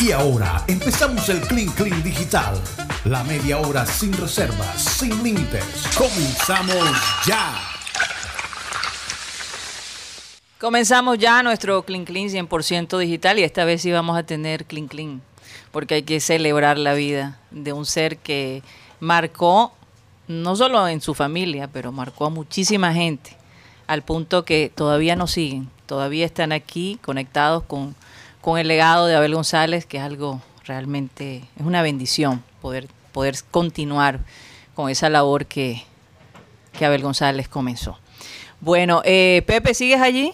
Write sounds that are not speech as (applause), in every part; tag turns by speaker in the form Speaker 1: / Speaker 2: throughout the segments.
Speaker 1: Y ahora empezamos el Clean Clean Digital. La media hora sin reservas, sin límites. Comenzamos ya.
Speaker 2: Comenzamos ya nuestro Clean Clean 100% digital y esta vez sí vamos a tener Clean Clean, porque hay que celebrar la vida de un ser que marcó, no solo en su familia, pero marcó a muchísima gente, al punto que todavía nos siguen, todavía están aquí conectados con, con el legado de Abel González, que es algo realmente, es una bendición poder, poder continuar con esa labor que, que Abel González comenzó. Bueno, eh, Pepe, ¿sigues allí?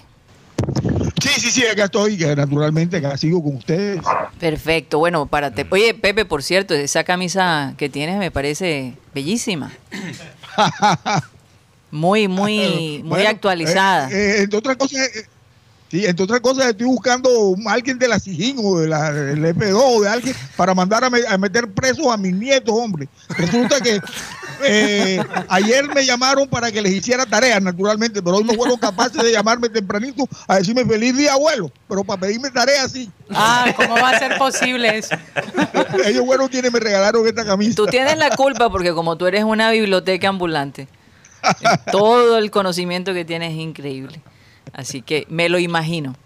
Speaker 3: Sí, sí, sí, acá estoy, que naturalmente acá sigo con ustedes.
Speaker 2: Perfecto, bueno, párate. Oye, Pepe, por cierto, esa camisa que tienes me parece bellísima. Muy, (laughs) muy, muy
Speaker 3: Bueno,
Speaker 2: actualizada.
Speaker 3: eh, eh, entre otras cosas, sí, entre otras cosas estoy buscando un- alguien de la SIGIN o de la, del EP2 o de alguien para mandar a, me- a meter presos a mis nietos, hombre. Resulta que eh, ayer me llamaron para que les hiciera tareas, naturalmente, pero hoy no fueron capaces de llamarme tempranito a decirme feliz día, abuelo. Pero para pedirme tareas, sí.
Speaker 4: Ah, ¿cómo va a ser posible eso?
Speaker 3: Ellos, bueno, tienen, me regalaron esta camisa.
Speaker 2: Tú tienes la culpa porque como tú eres una biblioteca ambulante, todo el conocimiento que tienes es increíble. Así que me lo imagino.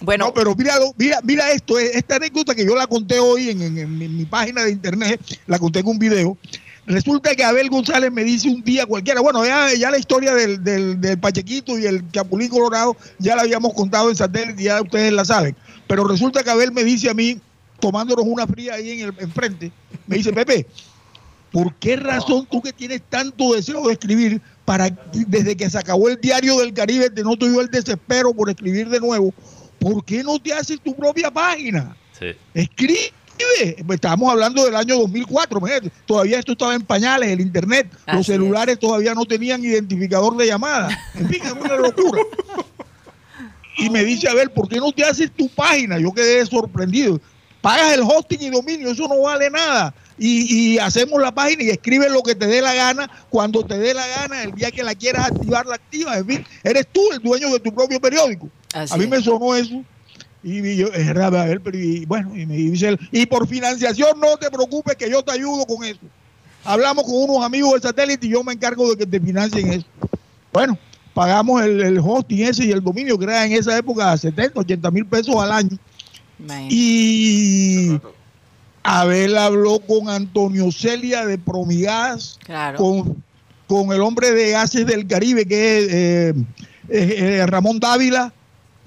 Speaker 2: Bueno,
Speaker 3: No, pero mira, mira, mira esto, eh, esta anécdota que yo la conté hoy en, mi, página de internet, la conté en un video. Resulta que Abel González me dice un día cualquiera, bueno, ya, la historia del, del, del Pachequito y el Chapulín Colorado ya la habíamos contado en satélite, ya ustedes la saben. Pero resulta que Abel me dice a mí, tomándonos una fría ahí en el enfrente, me dice, Pepe, ¿por qué razón tú que tienes tanto deseo de escribir, para desde que se acabó el diario del Caribe, te noto yo el desespero por escribir de nuevo, ¿por qué no te haces tu propia página?
Speaker 5: Sí.
Speaker 3: Escribe. Estábamos hablando del año 2004, imagínate. todavía esto estaba en pañales, el internet,
Speaker 2: Así
Speaker 3: los celulares todavía no tenían identificador de llamada. En fin, es una locura. Y me dice, a ver, ¿por qué no te haces tu página? Yo quedé sorprendido. Pagas el hosting y dominio, eso no vale nada. Y, y hacemos la página y escribes lo que te dé la gana, cuando te dé la gana, el día que la quieras activar, la activas. En fin, eres tú el dueño de tu propio periódico.
Speaker 2: Así
Speaker 3: a mí
Speaker 2: es.
Speaker 3: me sonó eso. Y yo, es verdad, a ver, pero y bueno, y me dice él, y por financiación no te preocupes que yo te ayudo con eso. Hablamos con unos amigos del satélite y yo me encargo de que te financien eso. Bueno, pagamos el, el hosting ese y el dominio que era en esa época 70, 80 mil pesos al año. Y Abel habló con Antonio Celia de Promigas,
Speaker 2: claro.
Speaker 3: con, con el hombre de Gases del Caribe, que es eh, eh, eh, Ramón Dávila,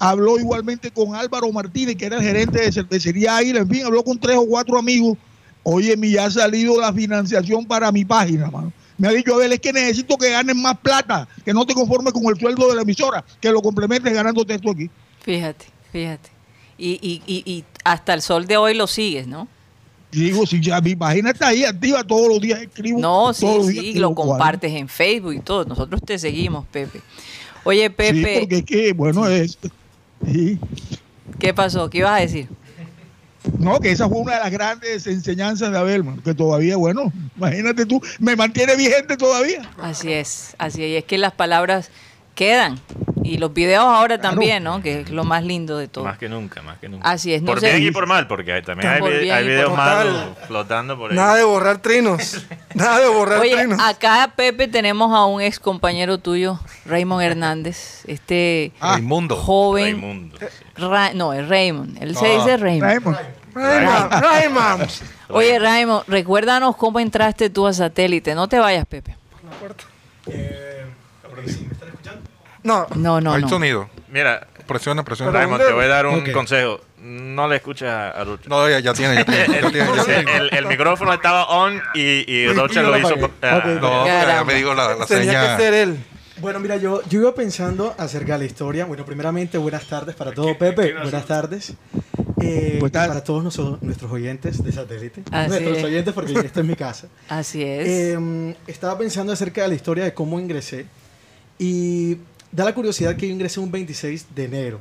Speaker 3: habló igualmente con Álvaro Martínez, que era el gerente de cervecería Águila, en fin, habló con tres o cuatro amigos. Oye, me ya ha salido la financiación para mi página, mano. Me ha dicho, a ver, es que necesito que ganen más plata, que no te conformes con el sueldo de la emisora, que lo complementes ganándote esto aquí.
Speaker 2: Fíjate, fíjate. Y, y, y, y hasta el sol de hoy lo sigues, ¿no?
Speaker 3: Digo, si ya está ahí activa, todos los días escribo.
Speaker 2: No, sí,
Speaker 3: todos los días
Speaker 2: sí,
Speaker 3: escribo
Speaker 2: lo compartes en Facebook y todo. Nosotros te seguimos, Pepe. Oye,
Speaker 3: Sí,
Speaker 2: Pepe,
Speaker 3: porque es que, bueno, es... sí.
Speaker 2: ¿qué pasó? ¿Qué ibas a decir?
Speaker 3: No, que esa fue una de las grandes enseñanzas de Abel, man, que todavía, bueno, imagínate tú, me mantiene vigente todavía.
Speaker 2: Así es, así es. Y es que las palabras quedan. Y los videos ahora
Speaker 3: Claro.
Speaker 2: también, ¿no? Que es lo más lindo de todo.
Speaker 5: Más que nunca, más que nunca.
Speaker 2: Así es, no
Speaker 5: por
Speaker 2: sé-
Speaker 5: bien y por mal, porque hay- también hay,
Speaker 2: Por por
Speaker 5: videos
Speaker 6: mal.
Speaker 5: malos flotando por ahí.
Speaker 6: Nada de borrar trinos. (laughs) Nada de borrar
Speaker 2: Oye,
Speaker 6: trinos.
Speaker 2: acá, Pepe, tenemos a un ex compañero tuyo, Raymond Hernández. Este
Speaker 3: Ah.
Speaker 7: Raimundo.
Speaker 2: joven.
Speaker 5: Raimundo, sí.
Speaker 2: Ra- no, es Raymond. Él se
Speaker 7: Ah.
Speaker 2: dice Raymond.
Speaker 3: Raymond.
Speaker 6: Rayman. (laughs)
Speaker 2: Oye, Raymond, recuérdanos cómo entraste tú a satélite. No te vayas, Pepe.
Speaker 6: No,
Speaker 2: No, no,
Speaker 7: Hay
Speaker 2: no.
Speaker 7: sonido.
Speaker 5: Mira,
Speaker 7: Presiona, presiona.
Speaker 5: Raymond, te voy a dar un
Speaker 7: Ok.
Speaker 5: consejo. No le escuches a a Lucho.
Speaker 7: No, ya, ya tiene, ya tiene. (laughs) ya
Speaker 5: el,
Speaker 7: tiene, ya tiene.
Speaker 5: el- el micrófono estaba on y, y
Speaker 6: yo
Speaker 5: lo
Speaker 6: lo
Speaker 5: hizo.
Speaker 6: apagué.
Speaker 5: por- ah,
Speaker 6: Ok.
Speaker 7: No, ya
Speaker 2: Caramba.
Speaker 7: me digo la, la
Speaker 6: tenía
Speaker 7: seña.
Speaker 6: que ser él.
Speaker 8: Bueno, mira, yo, yo iba pensando acerca de la historia. Bueno, primeramente, buenas tardes para todo, Pepe. Buenas tardes. Eh,
Speaker 3: Buenas tardes.
Speaker 8: para todos nuestros, nuestros oyentes de satélite.
Speaker 2: Así
Speaker 8: nuestros
Speaker 2: es.
Speaker 8: oyentes, porque esta es mi casa.
Speaker 2: Así es.
Speaker 8: Eh, estaba pensando acerca de la historia de cómo ingresé. Y da la curiosidad que yo ingresé un 26 de enero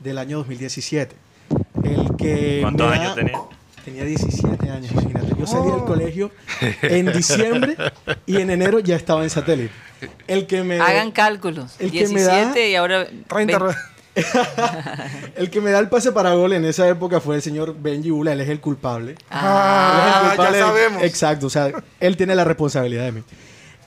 Speaker 8: del año 2017. El que
Speaker 5: ¿Cuántos años tenía?
Speaker 8: Tenía 17 años, imagínate. Yo salí del colegio en diciembre y en enero ya estaba en satélite. El que me
Speaker 2: Hagan cálculos.
Speaker 8: el que me da
Speaker 2: 17 y ahora
Speaker 6: 30
Speaker 2: ve- (laughs)
Speaker 8: el que me da el pase para gol en esa época fue el señor Benji Bula, él es el culpable. Es el
Speaker 6: Ah, ya
Speaker 8: culpable.
Speaker 6: sabemos.
Speaker 8: Exacto, o sea, él tiene la responsabilidad de mí.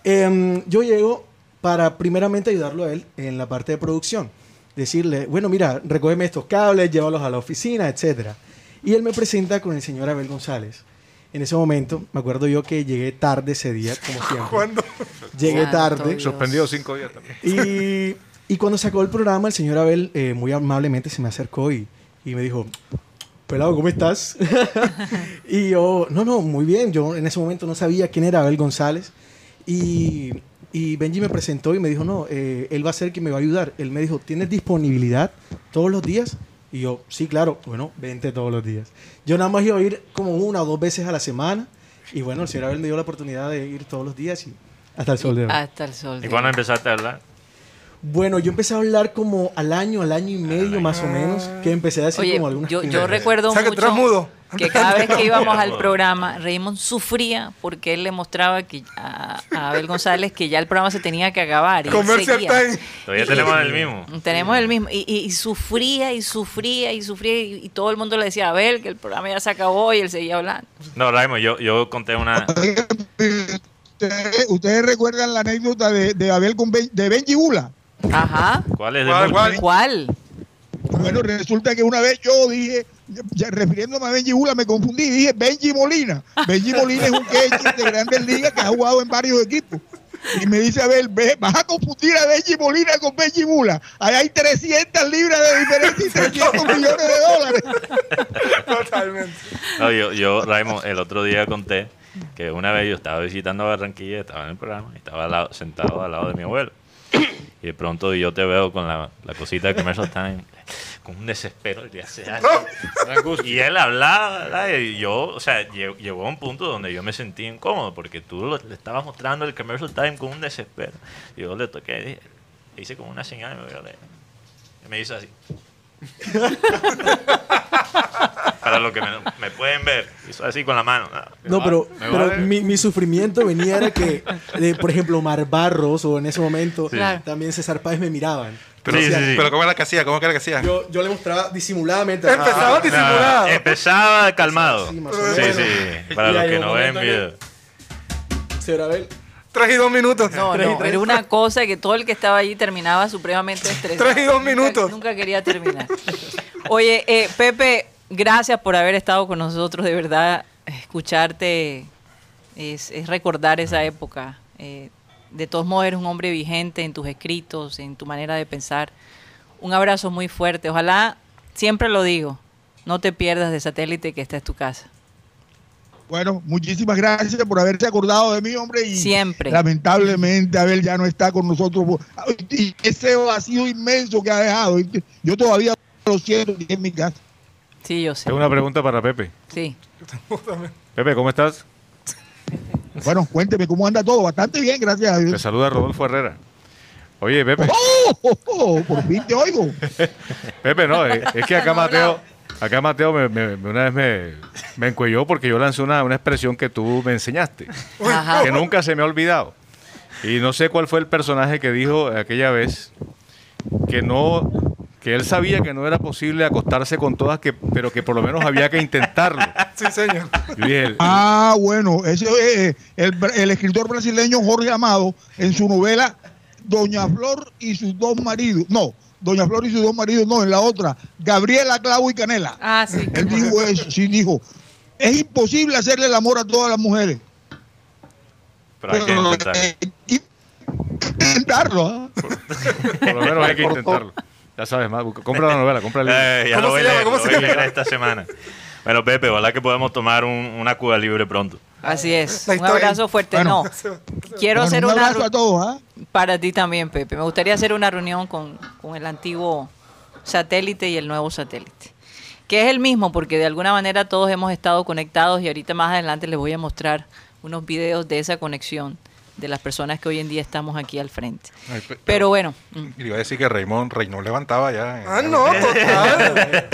Speaker 8: Em, yo llego para primeramente ayudarlo a él en la parte de producción. Decirle, bueno, mira, recógeme estos cables, llévalos a la oficina, etcétera. Y él me presenta con el señor Abel González. En ese momento, me acuerdo yo que llegué tarde ese día, como (laughs) siempre.
Speaker 6: ¿Cuándo?
Speaker 8: Llegué
Speaker 2: Santo
Speaker 8: tarde.
Speaker 2: Dios.
Speaker 7: Suspendido cinco días también.
Speaker 8: Y, y cuando sacó el programa, el señor Abel eh, muy amablemente se me acercó y, y me dijo, pelado, ¿cómo estás? (laughs) y yo, no, no, muy bien. Yo en ese momento no sabía quién era Abel González. Y, y Benji me presentó y me dijo, no, eh, él va a ser quien me va a ayudar. Él me dijo, ¿tienes disponibilidad todos los días? Y yo, sí, claro. Bueno, vente todos los días. Yo nada más iba a ir como una o dos veces a la semana. Y bueno, el señor Abel me dio la oportunidad de ir todos los días y hasta el sol de hoy.
Speaker 2: Hasta el sol.
Speaker 5: ¿Y
Speaker 2: de
Speaker 5: cuándo
Speaker 2: hoy.
Speaker 5: empezaste a hablar?
Speaker 8: Bueno, yo empecé a hablar como al año, al año y medio más o menos, que empecé a decir
Speaker 2: Oye,
Speaker 8: como algunas
Speaker 2: yo, yo recuerdo
Speaker 6: O sea, que
Speaker 2: mucho
Speaker 6: mudo.
Speaker 2: que cada vez que íbamos al (laughs) programa, Raymond sufría porque él le mostraba que a, a Abel González que ya el programa se tenía que acabar. Y
Speaker 6: Comercial
Speaker 2: seguía.
Speaker 6: time.
Speaker 5: Todavía tenemos el mismo.
Speaker 2: Tenemos el mismo. Y, y- y sufría y sufría y sufría. Y, y todo el mundo le decía a Abel que el programa ya se acabó y él seguía hablando.
Speaker 5: No, Raimo, yo, yo conté una.
Speaker 3: Ustedes, ustedes recuerdan la anécdota de, de Abel con Ben- de Benji Bula.
Speaker 2: Ajá.
Speaker 5: ¿Cuál es de
Speaker 6: ¿Cuál, cuál?
Speaker 2: ¿Cuál?
Speaker 3: Bueno, resulta que una vez yo dije, ya refiriéndome a Benji Bula, me confundí y dije Benji Molina. Benji Molina es un catcher de grandes ligas que ha jugado en varios equipos. Y me dice, a ver, ve, vas a confundir a Benji Molina con Benji Bula. Ahí hay 300 libras de diferencia y 300 millones de dólares.
Speaker 6: Totalmente.
Speaker 5: No, yo, yo, Raimo, el otro día conté que una vez yo estaba visitando Barranquilla, estaba en el programa, y estaba al lado- sentado al lado de mi abuelo. Y de pronto yo te veo con la, la cosita de Commercial Time, con un desespero. Y, hace y él hablaba, ¿verdad? y yo, o sea, lle- llegó a un punto donde yo me sentí incómodo, porque tú lo- le estabas mostrando el Commercial Time con un desespero. Y yo le toqué, dije- le hice como una señal y me. Y me hizo así. (laughs) Para los que me, me pueden ver, así con la mano.
Speaker 8: No, pero, pero mi, mi sufrimiento venía era que, eh, por ejemplo, Omar Barros o en ese momento también César Páez me miraban.
Speaker 7: Pero,
Speaker 5: Sí, sí, sí.
Speaker 7: pero ¿cómo era que hacía? ¿Cómo era que hacía?
Speaker 8: Yo, yo le mostraba disimuladamente.
Speaker 6: Empezaba
Speaker 8: Ah,
Speaker 6: disimulado.
Speaker 5: Empezaba calmado.
Speaker 8: Sí,
Speaker 5: Sí, para los que no ven video.
Speaker 8: Señor Abel,
Speaker 6: Tres y dos minutos.
Speaker 2: No, no,
Speaker 8: tres.
Speaker 2: era una cosa que todo el que estaba allí terminaba supremamente estresado.
Speaker 6: Tres y dos
Speaker 2: Nunca-
Speaker 6: minutos.
Speaker 2: Nunca quería terminar. Oye, eh, Pepe, gracias por haber estado con nosotros. De verdad, escucharte es, es recordar esa época. Eh, de todos modos, eres un hombre vigente en tus escritos, en tu manera de pensar. Un abrazo muy fuerte. Ojalá, siempre lo digo, no te pierdas de satélite que esta es tu casa.
Speaker 3: Bueno, muchísimas gracias por haberse acordado de mí, hombre. Y
Speaker 2: Siempre.
Speaker 3: Lamentablemente, Abel ya no está con nosotros. Y ese vacío inmenso que ha dejado. Yo todavía lo siento en mi casa.
Speaker 2: Sí, yo sé.
Speaker 9: Tengo una pregunta para Pepe.
Speaker 2: Sí.
Speaker 9: Pepe, ¿cómo estás?
Speaker 3: Bueno, cuénteme cómo anda todo. Bastante bien, gracias a
Speaker 9: Te
Speaker 3: Dios.
Speaker 9: saluda Rodolfo Herrera. Oye, Pepe.
Speaker 3: ¡Oh! oh, oh! por fin te oigo. (laughs)
Speaker 9: Pepe, no, eh, es que acá Mateo, acá Mateo me, me- me- una vez me, me encuelló porque yo lancé una, una expresión que tú me enseñaste,
Speaker 2: Ajá.
Speaker 9: que nunca se me ha olvidado. Y no sé cuál fue el personaje que dijo aquella vez que no, que él sabía que no era posible acostarse con todas, que, pero que por lo menos había que intentarlo. (laughs)
Speaker 6: Sí, señor.
Speaker 3: Ah, bueno, ese es el, el escritor brasileño Jorge Amado en su novela Doña Flor y sus dos maridos. No, Doña Flor y sus dos maridos, no, en la otra, Gabriela, Clavo y Canela.
Speaker 4: Ah, sí.
Speaker 3: Él dijo eso, sí dijo, es imposible hacerle el amor a todas las mujeres.
Speaker 5: Pero hay que intentar.
Speaker 3: hay que intentarlo. ¿ah?
Speaker 9: por lo menos hay que intentarlo. Ya sabes, más, compra la novela, compra el libro. (laughs)
Speaker 5: Eh, ya
Speaker 6: ¿Cómo
Speaker 5: lo voy
Speaker 6: se
Speaker 5: a
Speaker 6: llama?
Speaker 5: leer,
Speaker 6: ¿Cómo
Speaker 5: lo
Speaker 6: se
Speaker 5: voy a leer
Speaker 6: llama?
Speaker 5: esta semana. Bueno, Pepe, ojalá que podamos tomar un- una Cuba libre pronto.
Speaker 2: Así es. Un abrazo fuerte.
Speaker 3: Bueno.
Speaker 2: no, quiero
Speaker 3: Bueno,
Speaker 2: hacer
Speaker 3: un
Speaker 2: una
Speaker 3: abrazo a
Speaker 2: ru-
Speaker 3: todos. ¿ah?
Speaker 2: para ti también, Pepe. Me gustaría hacer una reunión con, con el antiguo satélite y el nuevo satélite. Que es el mismo, porque de alguna manera todos hemos estado conectados y ahorita más adelante les voy a mostrar unos videos de esa conexión de las personas que hoy en día estamos aquí al frente.
Speaker 7: Ay, pe-
Speaker 2: Pero bueno, mm,
Speaker 7: le iba a decir que Raymond, Raymond levantaba ya. en-
Speaker 6: Ah, no, total.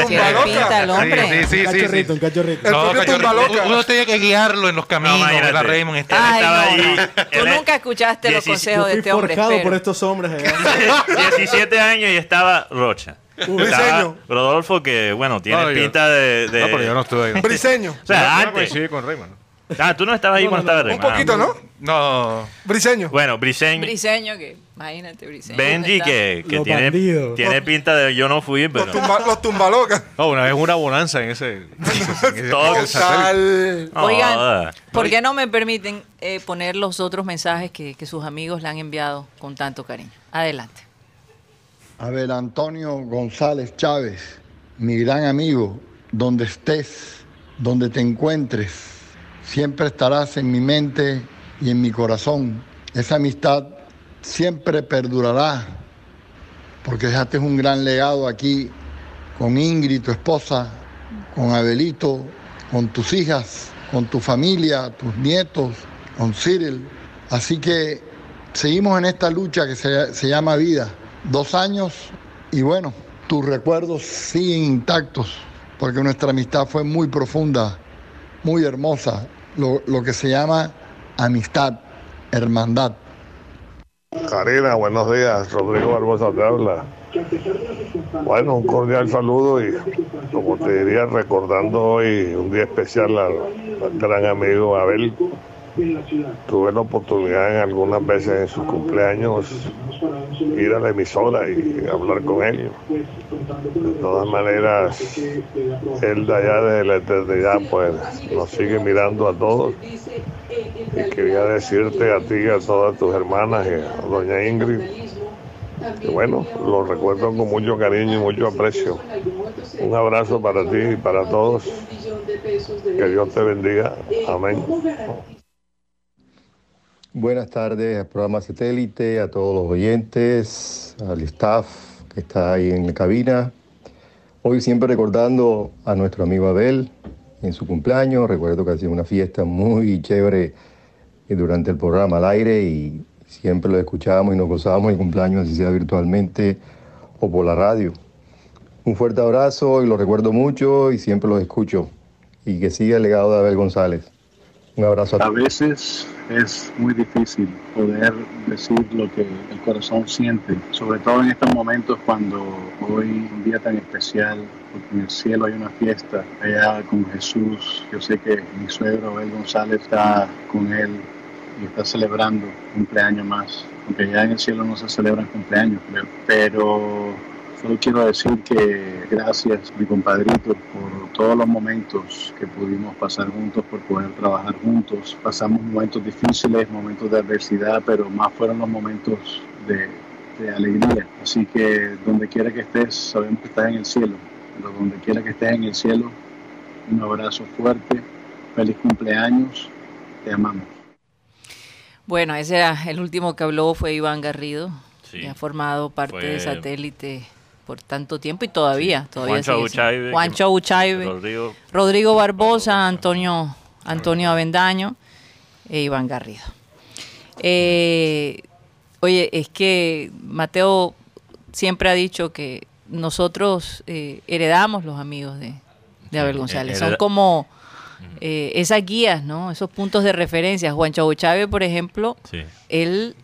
Speaker 2: pinta el hombre.
Speaker 7: Sí, sí,
Speaker 8: un
Speaker 7: sí, sí.
Speaker 8: cachorrito, un cachorrito.
Speaker 6: El
Speaker 7: No,
Speaker 6: propio
Speaker 7: cachorro,
Speaker 6: tumba loca.
Speaker 7: uno tenía que guiarlo en los caminos,
Speaker 5: imagínate.
Speaker 7: ¿verdad, Raymond? Este-
Speaker 2: Ay,
Speaker 5: estaba
Speaker 2: no,
Speaker 5: ahí,
Speaker 2: no. Tú nunca escuchaste los consejos de este hombre.
Speaker 8: forjado por estos hombres (laughs) allá.
Speaker 5: 17 años y estaba Rocha. Estaba Rodolfo, que bueno, tiene
Speaker 9: No,
Speaker 5: pinta de, de-
Speaker 9: No, pero yo no estuve ahí.
Speaker 6: Briseño.
Speaker 5: O sea,
Speaker 9: Yo no
Speaker 5: antes.
Speaker 9: coincidí con Raymond.
Speaker 5: Ah, tú no estabas ahí cuando estaba
Speaker 6: Un
Speaker 5: Raymond.
Speaker 6: poquito, ¿no?
Speaker 9: No.
Speaker 6: Briseño.
Speaker 5: Bueno, Briseño.
Speaker 2: Briseño, que imagínate, Briseño.
Speaker 5: Benji,
Speaker 2: ¿dónde
Speaker 5: que, tiene,
Speaker 8: bandidos.
Speaker 5: tiene pinta de yo no fui, pero.
Speaker 6: Los, tumba, los tumbalocas.
Speaker 9: No, una vez una bonanza en ese.
Speaker 6: Total.
Speaker 5: No,
Speaker 2: Oigan. ¿por qué no me permiten eh, poner los otros mensajes que, que sus amigos le han enviado con tanto cariño? Adelante.
Speaker 10: Abel Antonio González Chávez, mi gran amigo, donde estés, donde te encuentres, siempre estarás en mi mente y en mi corazón. Esa amistad siempre perdurará, porque dejaste un gran legado aquí con Ingrid, tu esposa, con Abelito, con tus hijas, con tu familia, tus nietos, con Cyril. Así que seguimos en esta lucha que se, se llama vida. Dos años y bueno, tus recuerdos siguen intactos, porque nuestra amistad fue muy profunda, muy hermosa, lo, lo que se llama amistad, hermandad.
Speaker 11: Karina, buenos días. Rodrigo Barbosa te habla. Bueno, un cordial saludo y como te diría, recordando hoy un día especial al, al gran amigo Abel. Tuve la oportunidad en algunas veces en sus cumpleaños ir a la emisora y hablar con él. De todas maneras, él de allá de la eternidad pues nos sigue mirando a todos. Y quería decirte a ti y a todas tus hermanas y a doña Ingrid que bueno, lo recuerdo con mucho cariño y mucho aprecio. Un abrazo para ti y para todos. Que Dios te bendiga. Amén.
Speaker 10: Buenas tardes al programa Satélite, a todos los oyentes, al staff que está ahí en la cabina. Hoy siempre recordando a nuestro amigo Abel en su cumpleaños. Recuerdo que ha sido una fiesta muy chévere durante el programa al aire y siempre lo escuchábamos y nos gozábamos el cumpleaños, así sea virtualmente o por la radio. Un fuerte abrazo y lo recuerdo mucho y siempre los escucho. Y que siga el legado de Abel González. Un abrazo a
Speaker 12: A veces es muy difícil poder decir lo que el corazón siente, sobre todo en estos momentos cuando hoy un día tan especial, porque en el cielo hay una fiesta allá con Jesús. Yo sé que mi suegro Abel González está con él y está celebrando cumpleaños más, aunque ya en el cielo no se celebran cumpleaños, creo. Pero solo quiero decir que gracias, mi compadrito, por todos los momentos que pudimos pasar juntos, por poder trabajar juntos. Pasamos momentos difíciles, momentos de adversidad, pero más fueron los momentos de, de alegría. Así que donde quiera que estés, sabemos que estás en el cielo, pero donde quiera que estés en el cielo, un abrazo fuerte, feliz cumpleaños, te amamos.
Speaker 2: Bueno, ese era el último que habló, fue Iván Garrido,
Speaker 5: Sí.
Speaker 2: que ha formado parte
Speaker 5: Fue-
Speaker 2: de satélite por tanto tiempo y todavía, todavía
Speaker 5: Juancho. Abuchaibe,
Speaker 2: Juancho Abuchaibe,
Speaker 5: Rodrigo.
Speaker 2: Rodrigo Barbosa, Antonio, Antonio Avendaño e Iván Garrido. Eh, oye, es que Mateo siempre ha dicho que nosotros eh, heredamos los amigos de, de Abel
Speaker 5: Sí,
Speaker 2: González.
Speaker 5: hereda-
Speaker 2: Son como eh, esas guías, ¿no? Esos puntos de referencia. Juancho Abuchaibe, por ejemplo,
Speaker 5: Sí.
Speaker 2: él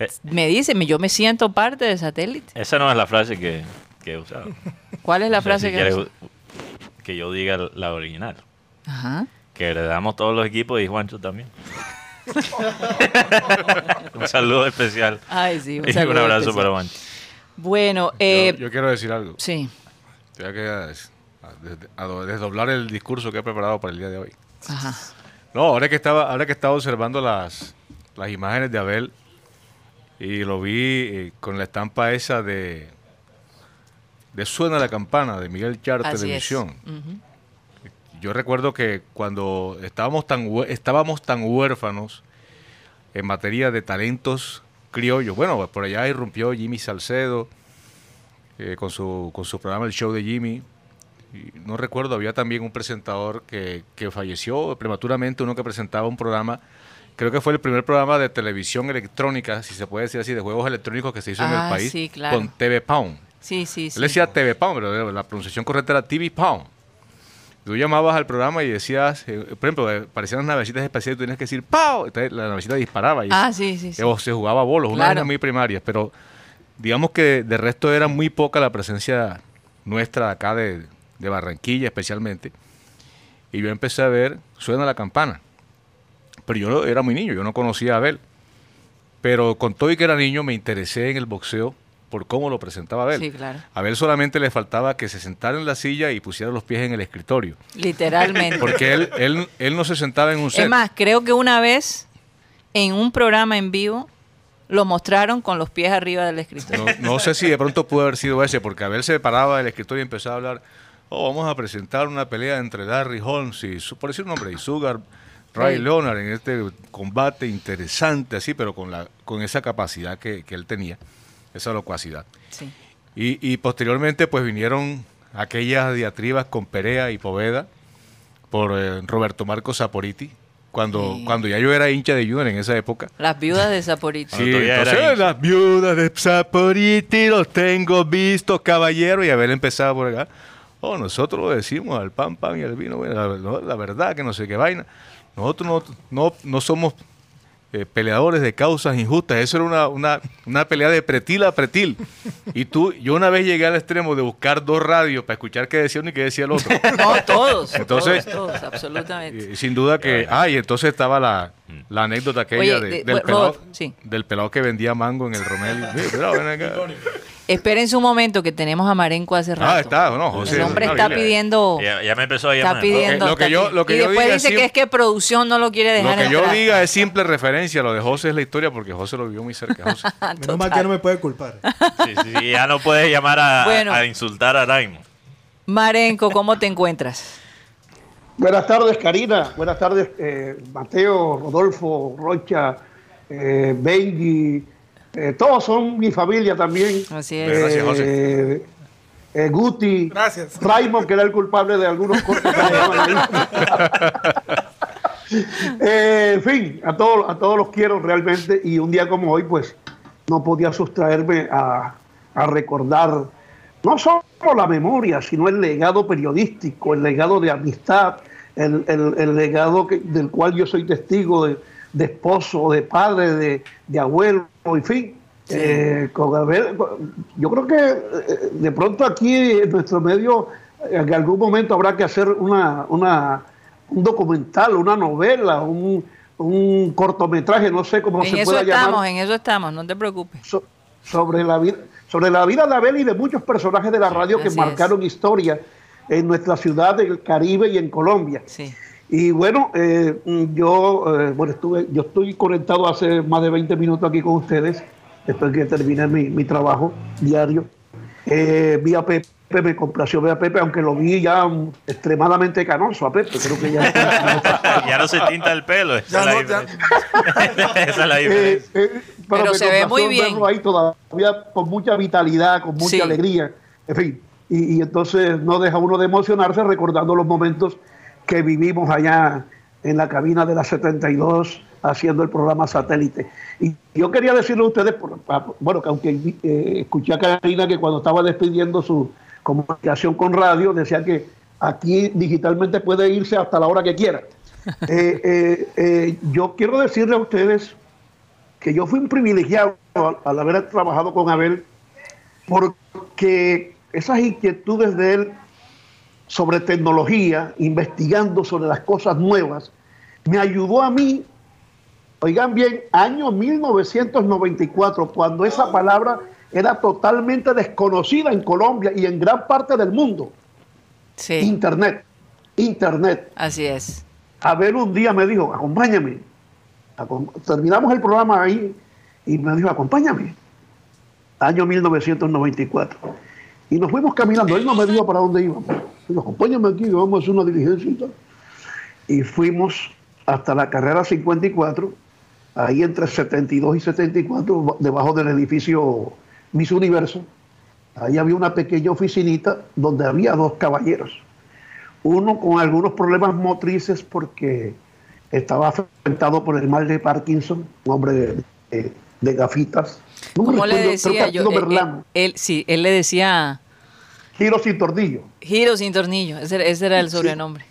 Speaker 5: Eh,
Speaker 2: me dice, yo me siento parte de satélite.
Speaker 5: esa no es la frase que, que he usado.
Speaker 2: ¿Cuál es la frase
Speaker 5: si
Speaker 2: que
Speaker 5: quieres que yo diga la original.
Speaker 2: Ajá.
Speaker 5: Que heredamos todos los equipos y Juancho también. (laughs) un saludo especial.
Speaker 2: Ay, sí, un
Speaker 5: Y un abrazo
Speaker 2: especial.
Speaker 5: para Juancho.
Speaker 2: Bueno, eh,
Speaker 9: yo, yo quiero decir algo.
Speaker 2: sí.
Speaker 9: Tengo que a- a- a- desdoblar el discurso que he preparado para el día de hoy.
Speaker 2: Ajá.
Speaker 9: No, ahora que estaba, ahora que estaba observando las, las imágenes de Abel y lo vi eh, con la estampa esa de de Suena la campana de Miguel Char
Speaker 2: Así.
Speaker 9: Televisión. Yo recuerdo que cuando estábamos tan estábamos tan huérfanos en materia de talentos criollos, bueno, por allá irrumpió Jimmy Salcedo eh, con su con su programa El Show de Jimmy. Y no recuerdo, había también un presentador que, que falleció prematuramente, uno que presentaba un programa, creo que fue el primer programa de televisión electrónica, si se puede decir así, de juegos electrónicos que se hizo en
Speaker 2: Ah,
Speaker 9: el país,
Speaker 2: sí, claro.
Speaker 9: con TV Pound.
Speaker 2: Sí, sí, sí.
Speaker 9: Él decía TV Pound, pero la pronunciación correcta era TV Pound. Tú llamabas al programa y decías, eh, por ejemplo, eh, parecían las navecitas espaciales, tú tenías que decir ¡Pow! Entonces la navecita disparaba y
Speaker 2: Ah, sí, sí, sí.
Speaker 9: o se jugaba bolos, una
Speaker 2: Claro.
Speaker 9: vaina muy primaria, pero digamos que de resto era muy poca la presencia nuestra acá de, de Barranquilla especialmente. Y yo empecé a ver, suena la campana. Pero yo era muy niño, yo no conocía a Abel. Pero con todo y que era niño me interesé en el boxeo por cómo lo presentaba Abel.
Speaker 2: Sí, claro.
Speaker 9: A Abel solamente le faltaba que se sentara en la silla y pusiera los pies en el escritorio.
Speaker 2: Literalmente.
Speaker 9: Porque él, él, él no se sentaba en un set.
Speaker 2: Es más, creo que una vez en un programa en vivo lo mostraron con los pies arriba del escritorio.
Speaker 9: No, no sé si de pronto pudo haber sido ese, porque Abel se paraba del escritorio y empezaba a hablar, oh, vamos a presentar una pelea entre Larry Holmes y, por decir un nombre, y Sugar Ray
Speaker 2: Ray.
Speaker 9: Leonard en este combate interesante, así, pero con, la, con esa capacidad que, que él tenía, esa locuacidad.
Speaker 2: Sí.
Speaker 9: Y, y posteriormente pues vinieron aquellas diatribas con Perea y Poveda por eh, Roberto Marco Saporiti, cuando,
Speaker 2: Sí.
Speaker 9: cuando ya yo era hincha de Junior en esa época.
Speaker 2: Las viudas de Saporito. (laughs)
Speaker 9: Sí, entonces las viudas de Saporiti los tengo vistos, caballero, y Abel empezaba por acá. Oh, nosotros lo decimos al pan, pan y al vino, bueno, la, la verdad que no sé qué vaina. Nosotros no, no, no somos eh, peleadores de causas injustas. Eso era una, una, una pelea de pretil a pretil. Y tú, yo una vez llegué al extremo de buscar dos radios para escuchar qué decía uno y qué decía el otro. (laughs)
Speaker 2: No, todos.
Speaker 9: Entonces-
Speaker 2: todos, todos, absolutamente.
Speaker 9: Y sin duda que. Ah, y entonces estaba la, la anécdota aquella
Speaker 2: Oye,
Speaker 9: de-
Speaker 2: de-
Speaker 9: del, pelado,
Speaker 2: sí.
Speaker 9: del pelado que vendía mango en el Romelio.
Speaker 2: Espérense un momento que tenemos a Marenco hace rato.
Speaker 9: Ah, está, no, José.
Speaker 2: El hombre está pidiendo.
Speaker 5: Ya, ya me empezó a
Speaker 2: Está
Speaker 5: llamar.
Speaker 2: pidiendo.
Speaker 9: Lo que yo- lo que
Speaker 2: y
Speaker 9: yo
Speaker 2: después
Speaker 9: diga
Speaker 2: dice que es que producción no lo quiere
Speaker 9: Lo
Speaker 2: dejar
Speaker 9: que yo
Speaker 2: entrar.
Speaker 9: diga es simple referencia. Lo de José es la historia porque José lo vivió muy cerca. (laughs) José.
Speaker 8: Menos mal que no me puede culpar.
Speaker 5: Sí, sí, sí, ya no puedes llamar a,
Speaker 2: Bueno.
Speaker 5: a insultar a Raimo.
Speaker 2: Marenco, ¿cómo te encuentras?
Speaker 13: Buenas tardes, Karina. Buenas tardes, eh, Mateo, Rodolfo, Rocha, eh, Benji. Eh, todos son mi familia también.
Speaker 2: Así
Speaker 13: Eh,
Speaker 2: es.
Speaker 9: Gracias, José.
Speaker 13: eh, Guti.
Speaker 6: Gracias.
Speaker 13: Raymond, que era el culpable de algunos cortes. (laughs) Eh, en fin, a todos, a todos los quiero realmente y un día como hoy pues no podía sustraerme a, a recordar no solo la memoria, sino el legado periodístico, el legado de amistad, el, el- el legado que- del cual yo soy testigo de, de esposo, de padre, de, de abuelo, en fin. Eh, con Abel, yo creo que eh, de pronto aquí en nuestro medio en algún momento habrá que hacer una, una- un documental, una novela, un, un cortometraje, no sé cómo
Speaker 2: En
Speaker 13: se
Speaker 2: eso
Speaker 13: pueda
Speaker 2: estamos,
Speaker 13: llamar,
Speaker 2: en eso estamos, no te preocupes.
Speaker 13: so- sobre la vida sobre la vida de Abel y de muchos personajes de la radio que marcaron historia en nuestra ciudad del Caribe y en Colombia.
Speaker 2: Sí.
Speaker 13: Y bueno, eh, yo eh, bueno estuve, yo estoy conectado hace más de 20 minutos aquí con ustedes, después que terminé mi, mi trabajo diario. Eh, vi a Pepe, me complació ver a Pepe, aunque lo vi ya extremadamente canoso a Pepe, creo que ya (laughs)
Speaker 5: Ya no se tinta el pelo. Esa es la diferencia. (laughs) Esa es la
Speaker 13: Eh,
Speaker 5: diferencia.
Speaker 13: eh,
Speaker 2: Pero
Speaker 13: me
Speaker 2: se ve muy bien.
Speaker 13: verlo ahí todavía con mucha vitalidad, con mucha
Speaker 2: Sí.
Speaker 13: alegría, en fin. Y, y entonces no deja uno de emocionarse recordando los momentos que vivimos allá en la cabina de la 72 haciendo el programa satélite. Y yo quería decirle a ustedes, bueno, que aunque eh, escuché a Karina que cuando estaba despidiendo su comunicación con radio, decía que aquí digitalmente puede irse hasta la hora que quiera. (laughs) Eh, eh, yo quiero decirle a ustedes que yo fui un privilegiado al haber trabajado con Abel, porque esas inquietudes de él sobre tecnología, investigando sobre las cosas nuevas, me ayudó a mí, oigan bien, año 1994, cuando esa palabra era totalmente desconocida en Colombia y en gran parte del mundo.
Speaker 2: Sí,
Speaker 13: Internet, Internet.
Speaker 2: así es.
Speaker 13: Abel un día me dijo, acompáñame. Acom- Terminamos el programa ahí y me dijo, acompáñame. Año 1994. Y nos fuimos caminando. Él no me dijo para dónde íbamos. Dijo, acompáñame aquí, vamos a hacer una diligencia y. Y fuimos hasta la carrera 54, ahí entre 72 y 74, debajo del edificio Miss Universo. Ahí había una pequeña oficinita donde había dos caballeros uno con algunos problemas motrices porque estaba afectado por el mal de Parkinson, un hombre de, de- de gafitas. No
Speaker 2: ¿Cómo le decía yo? Él,
Speaker 13: Berlano,
Speaker 2: él- él- sí, él le decía
Speaker 13: giro sin tornillo.
Speaker 2: Giro sin tornillo, ese, era- ese era el sobrenombre.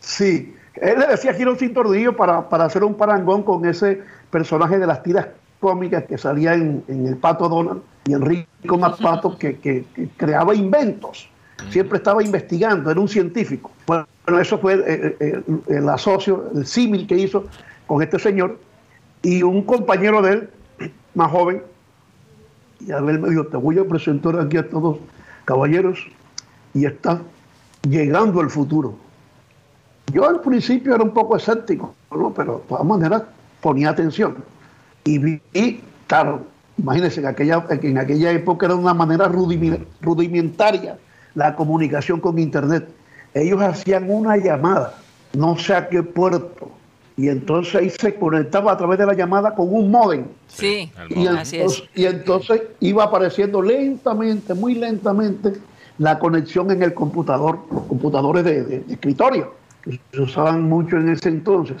Speaker 13: Sí, él le decía giro sin tornillo para, para hacer un parangón con ese personaje de las tiras cómicas que salía en, en El Pato Donald y Enrico Mapato que, que- que creaba inventos siempre estaba investigando, era un científico. Bueno, eso fue eh, eh, el, el asocio, el símil que hizo con este señor y un compañero de él, más joven, y Abel me dijo, te voy a presentar aquí a todos caballeros y está llegando el futuro. Yo al principio era un poco escéptico, ¿no? pero de todas maneras ponía atención. Y vi, y, claro, imagínense, en aquella, en aquella época era una manera rudimentaria la comunicación con Internet. Ellos hacían una llamada, no sé a qué puerto, y entonces ahí se conectaba a través de la llamada con un modem.
Speaker 2: Sí,
Speaker 13: Y
Speaker 2: así
Speaker 13: entonces,
Speaker 2: es.
Speaker 13: y entonces iba apareciendo lentamente, muy lentamente, la conexión en el computador, los computadores de, de- de escritorio, que se usaban mucho en ese entonces.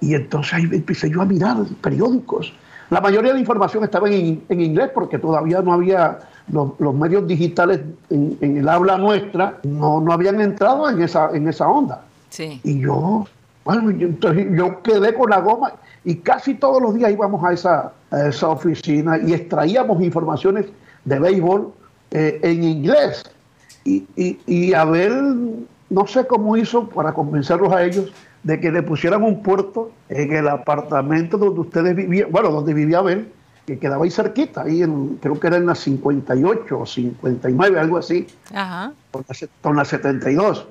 Speaker 13: Y entonces ahí empecé yo a mirar periódicos. La mayoría de información estaba en, en inglés porque todavía no había los, los medios digitales en, en el habla nuestra, no, no habían entrado en esa, en esa onda.
Speaker 2: Sí.
Speaker 13: Y yo, bueno, yo, entonces yo quedé con la goma y casi todos los días íbamos a esa, a esa oficina y extraíamos informaciones de béisbol eh, en inglés. Y, y, y Abel, no sé cómo hizo para convencerlos a ellos de que le pusieran un puerto en el apartamento donde ustedes vivían, bueno, donde vivía Abel, que quedaba ahí cerquita, ahí en, creo que era en la 58 o 59, algo así
Speaker 2: Ajá.
Speaker 13: con la, se- con la 72.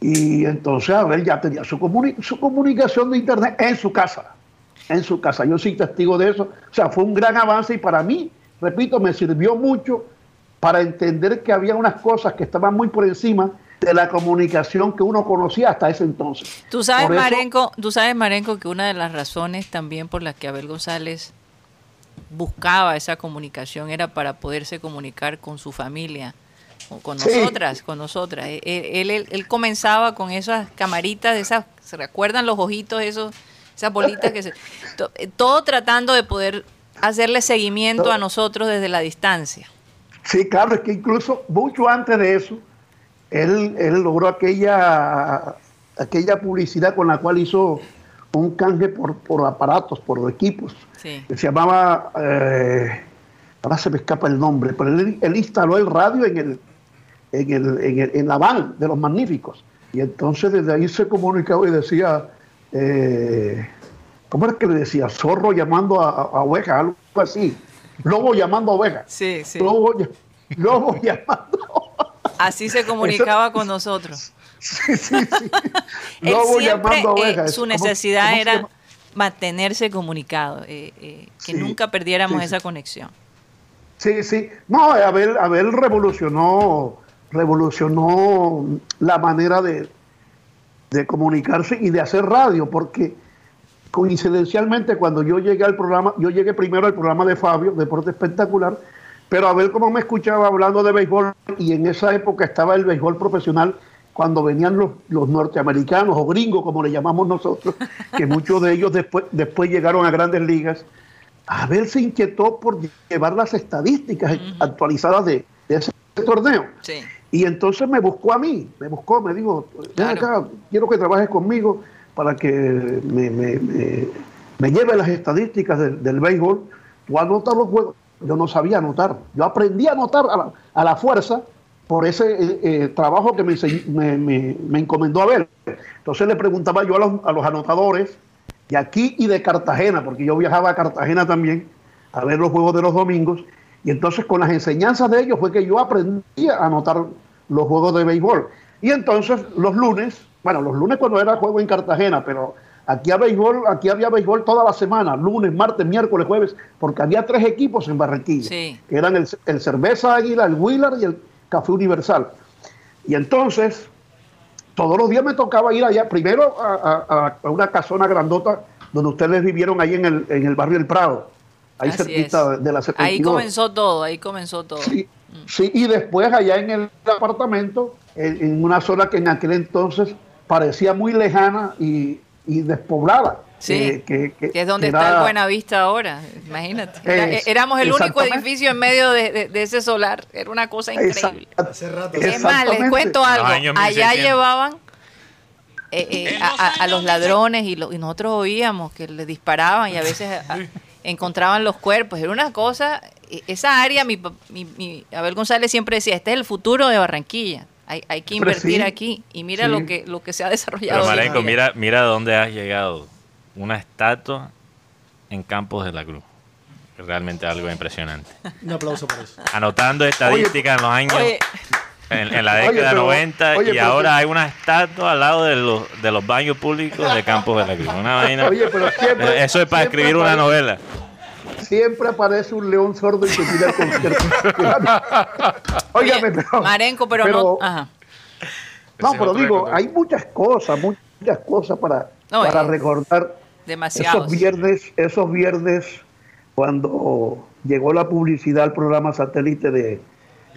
Speaker 13: Y entonces Abel ya tenía su, comuni- su comunicación de internet en su casa. En su casa. Yo soy testigo de eso. O sea, fue un gran avance y para mí, repito, me sirvió mucho para entender que había unas cosas que estaban muy por encima de la comunicación que uno conocía hasta ese entonces.
Speaker 2: Tú sabes,
Speaker 13: eso-
Speaker 2: Marenco, tú sabes, Marenco, que una de las razones también por las que Abel González buscaba esa comunicación era para poderse comunicar con su familia, o con
Speaker 13: Sí.
Speaker 2: nosotras, con nosotras. Él, él, él- él comenzaba con esas camaritas, esas, ¿se recuerdan los ojitos, esos, esas bolitas que se, eh, todo tratando de poder hacerle seguimiento a (laughs) nosotros desde la distancia.
Speaker 13: Sí, claro, es que incluso mucho antes de eso, él, él logró aquella, aquella publicidad con la cual hizo un canje por, por aparatos, por equipos,
Speaker 2: Sí.
Speaker 13: se llamaba, eh, ahora se me escapa el nombre, pero él, él instaló el radio en, el, en, el, en, el- en la van de los magníficos. Y entonces desde ahí se comunicaba y decía, eh, ¿cómo era que le decía? Zorro llamando a, a oveja, algo así. Lobo llamando a oveja.
Speaker 2: Sí, sí.
Speaker 13: Lobo, lobo (laughs) llamando.
Speaker 2: Así se comunicaba con nosotros.
Speaker 13: Sí, sí, sí. (laughs)
Speaker 2: Él
Speaker 13: Lobo
Speaker 2: siempre,
Speaker 13: llamando a
Speaker 2: eh,
Speaker 13: oveja.
Speaker 2: su
Speaker 13: ¿Cómo-
Speaker 2: necesidad
Speaker 13: cómo
Speaker 2: era mantenerse comunicado, eh, eh, que
Speaker 13: Sí,
Speaker 2: nunca perdiéramos
Speaker 13: sí, sí.
Speaker 2: esa conexión.
Speaker 13: Sí, sí. No, Abel, Abel revolucionó, revolucionó la manera de, de comunicarse y de hacer radio, porque coincidencialmente cuando yo llegué al programa, yo llegué primero al programa de Fabio, Deporte Espectacular, pero Abel como me escuchaba hablando de béisbol y en esa época estaba el béisbol profesional cuando venían los, los norteamericanos o gringos, como le llamamos nosotros, (laughs) que muchos de ellos después, después llegaron a grandes ligas, Abel se inquietó por llevar las estadísticas actualizadas de, de ese torneo.
Speaker 2: Sí.
Speaker 13: Y entonces me buscó a mí, me buscó, me dijo, ven acá, quiero que trabajes conmigo para que me, me- me- lleve las estadísticas del, del béisbol. Tú anotas los juegos. Yo no sabía anotar. Yo aprendí a anotar a la, a la fuerza por ese eh, eh, trabajo que me- me encomendó a ver. Entonces le preguntaba yo a los, a los anotadores de aquí y de Cartagena, porque yo viajaba a Cartagena también a ver los juegos de los domingos. Y entonces con las enseñanzas de ellos fue que yo aprendí a anotar los juegos de béisbol. Y entonces los lunes, bueno, los lunes cuando era juego en Cartagena, pero aquí, a béisbol, aquí había béisbol toda la semana, lunes, martes, miércoles, jueves, porque había tres equipos en Barranquilla,
Speaker 2: Sí.
Speaker 13: que eran el, el Cerveza Águila, el Wheeler y el Café Universal. Y entonces, todos los días me tocaba ir allá, primero a, a- a una casona grandota donde ustedes vivieron ahí en el, en el barrio El Prado, ahí
Speaker 2: Así
Speaker 13: cerquita
Speaker 2: es.
Speaker 13: de la 72.
Speaker 2: Ahí comenzó todo, ahí comenzó todo.
Speaker 13: Sí, sí, y después allá en el apartamento, en, en una zona que en aquel entonces parecía muy lejana y, y despoblada.
Speaker 2: Sí,
Speaker 13: eh, que, que-
Speaker 2: Que es donde
Speaker 13: que
Speaker 2: está el
Speaker 13: era-
Speaker 2: Buenavista ahora, imagínate. Era-
Speaker 13: Es-
Speaker 2: éramos el único edificio en medio de, de- de ese solar, era una cosa increíble.
Speaker 8: Hace rato.
Speaker 2: Es más, les cuento algo. Allá
Speaker 5: 1600.
Speaker 2: llevaban eh, eh, a, a- a los ladrones y, lo- y nosotros oíamos que les disparaban y a veces a- encontraban los cuerpos. Era una cosa e- esa área, mi, pa- mi, mi- Abel González siempre decía, este es el futuro de Barranquilla. Hay, hay que invertir
Speaker 13: sí.
Speaker 2: aquí. Y mira
Speaker 13: Sí.
Speaker 2: lo que lo que se ha desarrollado.
Speaker 5: Pero Marenco, mira, mira dónde has llegado. Una estatua en Campos de la Cruz. Realmente algo impresionante. (laughs)
Speaker 8: Un aplauso por eso.
Speaker 5: Anotando estadísticas en los años,
Speaker 2: Oye,
Speaker 5: en, en la
Speaker 13: Oye,
Speaker 5: década
Speaker 13: pero-
Speaker 5: 90,
Speaker 13: oye,
Speaker 5: y
Speaker 13: pero
Speaker 5: ahora hay una estatua al lado de los, de los baños públicos de Campos de la Cruz. Una vaina-
Speaker 13: Oye, pero siempre-
Speaker 5: Eso es para escribir una novela.
Speaker 13: Siempre aparece un león sordo y se tira el concierto. (laughs) Óigame,
Speaker 2: oye,
Speaker 13: pero,
Speaker 2: Marenco, pero,
Speaker 13: pero-
Speaker 2: no. Ajá.
Speaker 13: no,
Speaker 5: Ese
Speaker 13: pero digo, hay muchas cosas, muchas cosas para,
Speaker 2: No,
Speaker 13: para
Speaker 2: eh,
Speaker 13: recordar
Speaker 2: Demasiados.
Speaker 13: esos viernes, esos viernes cuando llegó la publicidad al programa satélite de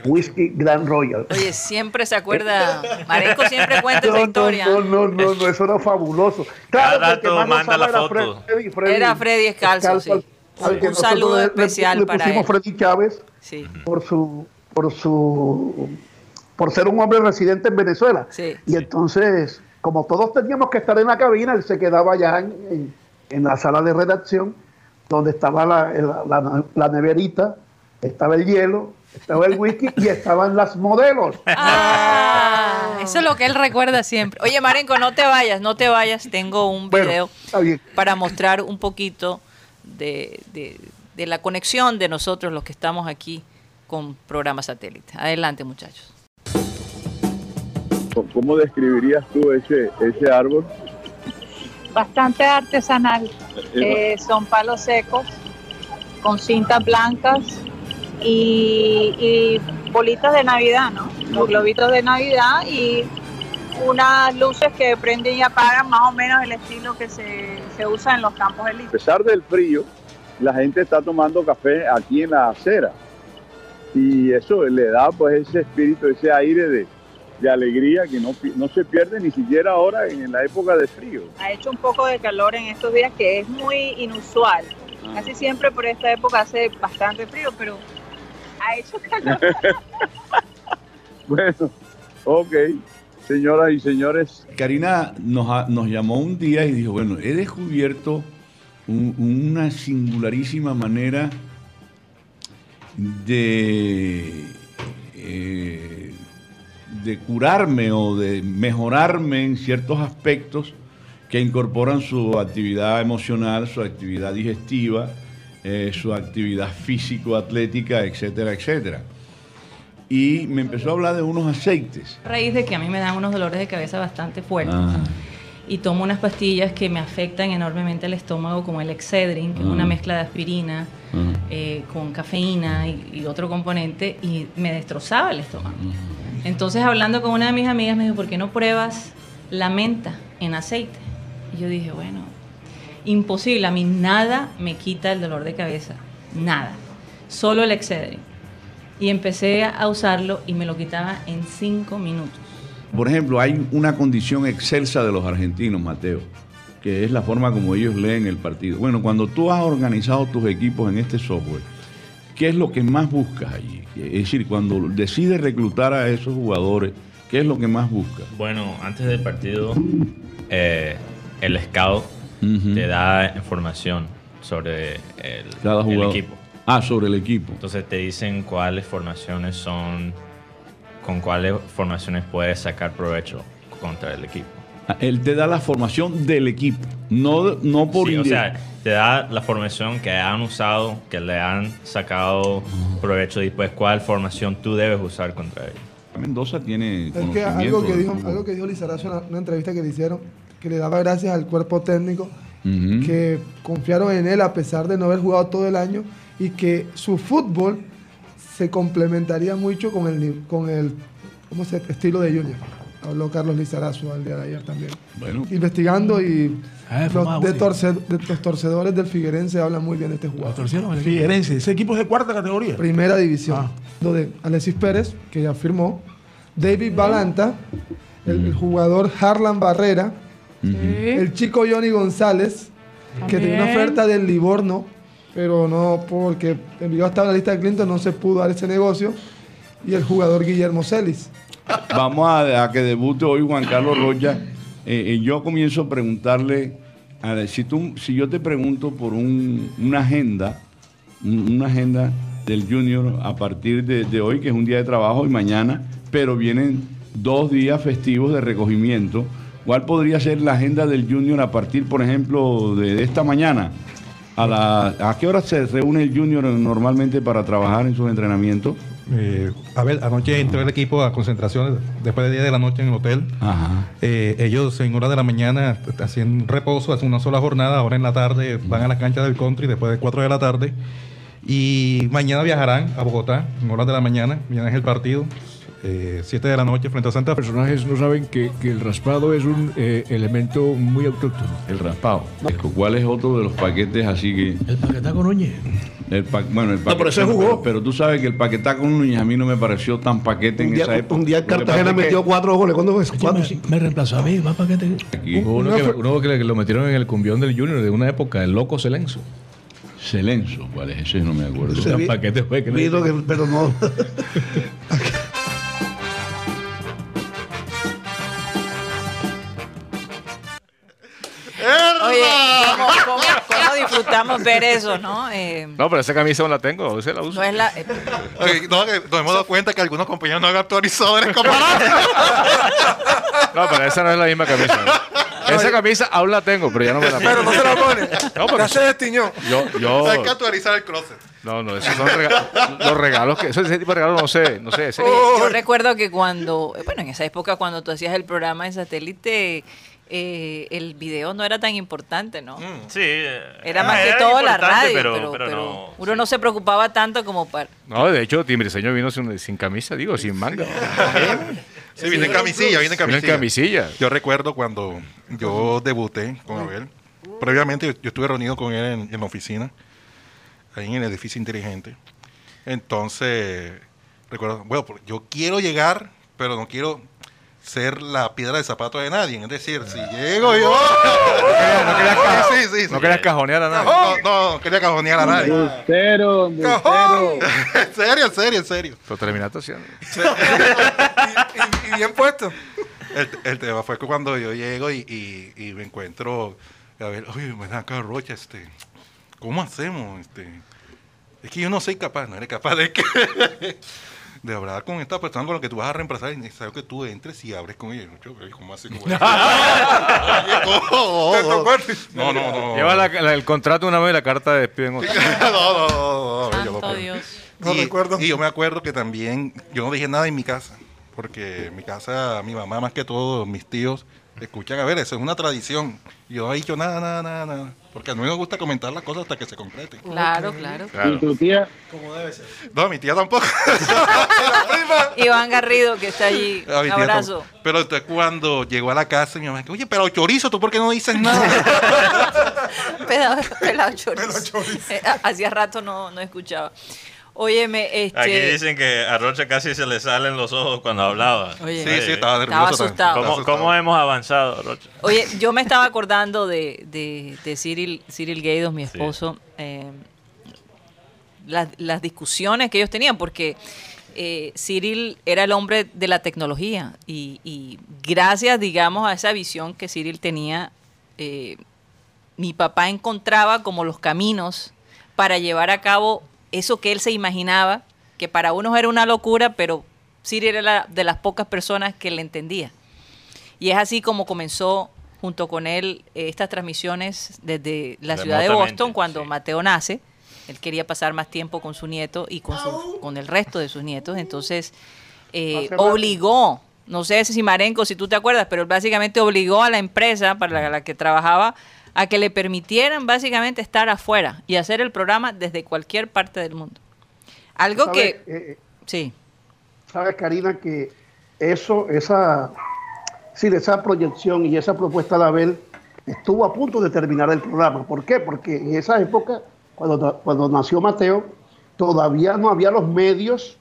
Speaker 13: Whisky Grand Royal.
Speaker 2: Oye, siempre se acuerda. Marenco siempre cuenta esa
Speaker 13: No,
Speaker 2: historia.
Speaker 13: No, no, no, no, eso era fabuloso.
Speaker 5: Cada
Speaker 13: Claro, que
Speaker 5: rato
Speaker 13: más
Speaker 5: manda la
Speaker 13: era
Speaker 5: foto.
Speaker 13: Freddy, Freddy-
Speaker 2: Era Freddy Escalzo, sí. Un saludo
Speaker 13: le-
Speaker 2: especial
Speaker 13: le
Speaker 2: para él.
Speaker 13: Freddy Chávez
Speaker 2: Sí.
Speaker 13: por su, por su, por ser un hombre residente en Venezuela.
Speaker 2: Sí.
Speaker 13: Y entonces, como todos teníamos que estar en la cabina, él se quedaba allá en, en- en la sala de redacción, donde estaba la, la- la- la neverita, estaba el hielo, estaba el whisky y estaban las modelos. (laughs)
Speaker 4: Ah, eso es lo que él recuerda siempre.
Speaker 2: Oye, Marenco, no te vayas, no te vayas. Tengo un
Speaker 13: Bueno,
Speaker 2: video para mostrar un poquito de, de- de la conexión de nosotros, los que estamos aquí con programa satélite. Adelante, muchachos.
Speaker 14: ¿Cómo describirías tú ese, ese árbol?
Speaker 15: bastante artesanal. Eh, son palos secos con cintas blancas y, y bolitas de Navidad, ¿no? Los globitos de Navidad y unas luces que prenden y apagan, más o menos el estilo que se, se usa en los campos
Speaker 14: A
Speaker 15: elípticos.
Speaker 14: pesar del frío, la gente está tomando café aquí en la acera. Y eso le da pues ese espíritu, ese aire de, de alegría que no, no se pierde ni siquiera ahora en la época de frío.
Speaker 15: Ha hecho un poco de calor en estos días que es muy inusual. Casi siempre por esta época hace bastante frío, pero ha hecho calor. (laughs)
Speaker 14: Bueno, ok, señoras y señores,
Speaker 1: Karina nos, nos llamó un día y dijo, bueno, he descubierto un- una singularísima manera de, eh, de curarme o de mejorarme en ciertos aspectos que incorporan su actividad emocional, su actividad digestiva, eh, su actividad físico-atlética, etcétera, etcétera. Y me empezó a hablar de unos aceites.
Speaker 16: A raíz de que a mí me dan unos dolores de cabeza bastante fuertes.
Speaker 1: Ah.
Speaker 16: Y tomo unas pastillas que me afectan enormemente el estómago, como el Excedrin, que es
Speaker 1: Ah.
Speaker 16: una mezcla de aspirina
Speaker 1: Ah.
Speaker 16: eh, con cafeína y, y otro componente, y me destrozaba el estómago. Entonces, hablando con una de mis amigas, me dijo, ¿por qué no pruebas la menta en aceite? Y yo dije, bueno, imposible, a mí nada me quita el dolor de cabeza, nada, solo el Excedrin. Y empecé a usarlo y me lo quitaba en cinco minutos.
Speaker 1: Por ejemplo, hay una condición excelsa de los argentinos, Mateo, que es la forma como ellos leen el partido. Bueno, cuando tú has organizado tus equipos en este software, ¿qué es lo que más buscas allí? Es decir, cuando decides reclutar a esos jugadores, ¿qué es lo que más buscas?
Speaker 5: Bueno, antes del partido, eh, el scout te da información sobre el,
Speaker 1: Cada
Speaker 5: el
Speaker 1: jugador.
Speaker 5: equipo.
Speaker 1: Ah, sobre el equipo.
Speaker 5: Entonces te dicen cuáles formaciones son, con cuáles formaciones puedes sacar provecho contra el equipo.
Speaker 1: Ah, Él te da la formación del equipo, no, no por
Speaker 5: Sí, o sea, te da la formación que han usado, que le han sacado provecho y después cuál formación tú debes usar contra ellos.
Speaker 1: Mendoza tiene
Speaker 6: Es que algo que dijo, algo que dijo Lizarazo en una- entrevista que le hicieron, que le daba gracias al cuerpo técnico,
Speaker 1: Ujú.
Speaker 6: que confiaron en él a pesar de no haber jugado todo el año y que su fútbol se complementaría mucho con el, con el ¿cómo se, estilo de Junior. Habló Carlos Lizarazo al día de ayer también.
Speaker 1: Bueno.
Speaker 6: Investigando y
Speaker 17: Ah,
Speaker 6: los, de
Speaker 17: sí.
Speaker 6: torce- de los torcedores del Figuerense hablan muy bien de este jugador.
Speaker 17: torcieron el Figuerense, ese equipo es de cuarta categoría.
Speaker 6: Primera división. Lo de Alexis Pérez, que ya firmó. David Balanta, el, el jugador Harlan Barrera. El chico Johnny González, que tenía una oferta del Livorno, pero no porque Envigado estaba la lista de clientes, no se pudo dar ese negocio. Y el jugador Guillermo Celis.
Speaker 1: Vamos a, que debute hoy Juan Carlos Rocha. Eh, eh, yo comienzo a preguntarle, a si, tú, si yo te pregunto por un- una agenda, un- una agenda del Junior a partir de, de hoy, que es un día de trabajo, y mañana, pero vienen dos días festivos de recogimiento. ¿Cuál podría ser la agenda del Junior a partir, por ejemplo, de esta mañana? ¿A, la, ¿A qué hora se reúne el Junior normalmente para trabajar en sus entrenamientos?
Speaker 18: Eh, a ver, anoche entró el equipo a concentraciones después de 10 de la noche en el hotel.
Speaker 1: Ajá.
Speaker 18: Eh, ellos en hora de la mañana hacían reposo, hacen una sola jornada, ahora en la tarde van a la cancha del country después de 4 de la tarde. Y mañana viajarán a Bogotá en horas de la mañana, mañana es el partido, 7 de la noche frente a Santa Fe.
Speaker 19: Los personajes no saben que, que el raspado es un eh, elemento muy autóctono.
Speaker 1: El raspado. ¿Cuál es otro de los paquetes así que...?
Speaker 17: El paquetaco Núñez.
Speaker 1: El pa- bueno, el paquete,
Speaker 17: pero ese jugó.
Speaker 1: Pero, tú sabes que el paquetaco Núñez a mí no me pareció tan paquete en
Speaker 13: día,
Speaker 1: esa época.
Speaker 13: un día Cartagena
Speaker 1: que
Speaker 13: metió cuatro goles. ¿Cuándo fue? Cuatro, sí.
Speaker 17: Me reemplazó a mí, va paquete.
Speaker 1: aquí-
Speaker 19: Hubo uno, que, uno que lo metieron en el cumbión del Junior de una época, el loco Celenzo.
Speaker 1: Celenzo, ¿cuál es ese? No me acuerdo.
Speaker 13: Ese vi-
Speaker 19: paquete fue que-
Speaker 13: pero no. (laughs)
Speaker 2: disfrutamos ver eso, no? Eh,
Speaker 9: No, pero esa camisa no la tengo, hoy se la uso.
Speaker 2: no es la... eh,
Speaker 7: no, que nos hemos dado cuenta que algunos compañeros no han actualizado el escaparate. (laughs)
Speaker 9: No, pero esa no es la misma camisa. Esa camisa aún la tengo, pero ya no me la pongo.
Speaker 6: Pero no se la pone.
Speaker 9: No, porque
Speaker 6: Ya se destiñó.
Speaker 9: yo, yo,
Speaker 7: Hay que actualizar el closet.
Speaker 9: no, no, esos son rega- los regalos que, ese tipo de regalos no sé, no sé. ese-
Speaker 2: Yo recuerdo que cuando, bueno, en esa época cuando tú hacías el programa en satélite, eh, el video no era tan importante, ¿no?
Speaker 5: Sí. eh,
Speaker 2: Era más que
Speaker 5: era
Speaker 2: todo la radio,
Speaker 5: pero,
Speaker 2: pero,
Speaker 5: pero
Speaker 2: pero
Speaker 5: no.
Speaker 2: uno no se preocupaba tanto como para...
Speaker 9: No, de hecho, Timbriseño vino sin, sin camisa, digo, sin manga.
Speaker 7: Sí, (laughs) viene en camisilla, viene en
Speaker 9: Vino en
Speaker 7: camisilla.
Speaker 9: camisilla.
Speaker 7: Yo recuerdo cuando yo debuté con Abel. Previamente yo, yo estuve reunido con él en, en la oficina, ahí en el edificio inteligente. Entonces, recuerdo, bueno, pues, yo quiero llegar, pero no quiero ser la piedra de zapato de nadie. Es decir, si llego yo...
Speaker 9: No querías, (laughs) ca-
Speaker 7: Sí, sí, sí.
Speaker 9: no querías cajonear a nadie.
Speaker 7: No, no, no quería cajonear a nadie.
Speaker 14: Embustero, embustero. (laughs)
Speaker 7: en serio, en serio, en serio.
Speaker 9: Lo terminaste haciendo.
Speaker 6: Y, y bien puesto.
Speaker 7: El, el tema fue que cuando yo llego y, y, y me encuentro, a ver, oye, me da acá Rocha, este, ¿cómo hacemos? Este, es que yo no soy capaz, no eres capaz de que de hablar con esta persona con la que tú vas a reemplazar y es necesario que tú entres y hables con ella. Yo, ¿Cómo así? ¿Cómo (laughs) (laughs) (laughs) no, no, no, no.
Speaker 9: Lleva la- la- el contrato una vez y la carta de despido en otra.
Speaker 7: no, no, no, no, yo no
Speaker 2: Santo. Dios.
Speaker 6: No
Speaker 7: y,
Speaker 6: recuerdo.
Speaker 7: y yo me acuerdo que también, yo no dije nada en mi casa, porque en mi casa, mi mamá más que todo, mis tíos, escuchan, a ver, eso es una tradición. Y yo no he dicho nada, nada, nada, nada. Porque a mí me gusta comentar las cosas hasta que se concreten.
Speaker 2: Claro, claro.
Speaker 14: Y tu tía,
Speaker 7: No, mi tía tampoco. (laughs)
Speaker 2: Iván Garrido, que está allí.
Speaker 7: A (laughs) mi
Speaker 2: Un
Speaker 7: tía
Speaker 2: abrazo.
Speaker 7: tampoco. Pero entonces cuando llegó a la casa, mi mamá dijo, oye, pero chorizo, ¿tú por qué no dices nada? (laughs)
Speaker 2: Pelado, pelado chorizo. Eh, hacía rato no, no escuchaba. Óyeme, este...
Speaker 5: Aquí dicen que a Rocha casi se le salen los ojos cuando hablaba.
Speaker 2: Oye,
Speaker 7: Sí, sí, estaba nervioso.
Speaker 2: Estaba
Speaker 7: también.
Speaker 2: asustado.
Speaker 5: ¿Cómo,
Speaker 7: asustado.
Speaker 5: cómo hemos avanzado, Rocha?
Speaker 2: Oye, yo me estaba acordando de, de, de Cyril, Cyril Gaydos, mi esposo, eh, las, las discusiones que ellos tenían, porque eh, Cyril era el hombre de la tecnología y, y gracias, digamos, a esa visión que Cyril tenía, eh, mi papá encontraba como los caminos para llevar a cabo eso que él se imaginaba, que para unos era una locura, pero Cyril era la- de las pocas personas que le entendía. Y es así como comenzó junto con él eh, estas transmisiones desde la ciudad de Boston cuando
Speaker 5: sí.
Speaker 2: Mateo nace. Él quería pasar más tiempo con su nieto y con, su- con el resto de sus nietos. Entonces, eh, obligó, no sé si Marenco, si tú te acuerdas, pero él básicamente obligó a la empresa para la, la que trabajaba a que le permitieran básicamente estar afuera y hacer el programa desde cualquier parte del mundo. Algo que...
Speaker 13: Eh, eh,
Speaker 2: Sí.
Speaker 13: sabes, Karina, que eso, esa, sí, esa proyección y esa propuesta de Abel estuvo a punto de terminar el programa. ¿Por qué? Porque en esa época, cuando, cuando nació Mateo, todavía no había los medios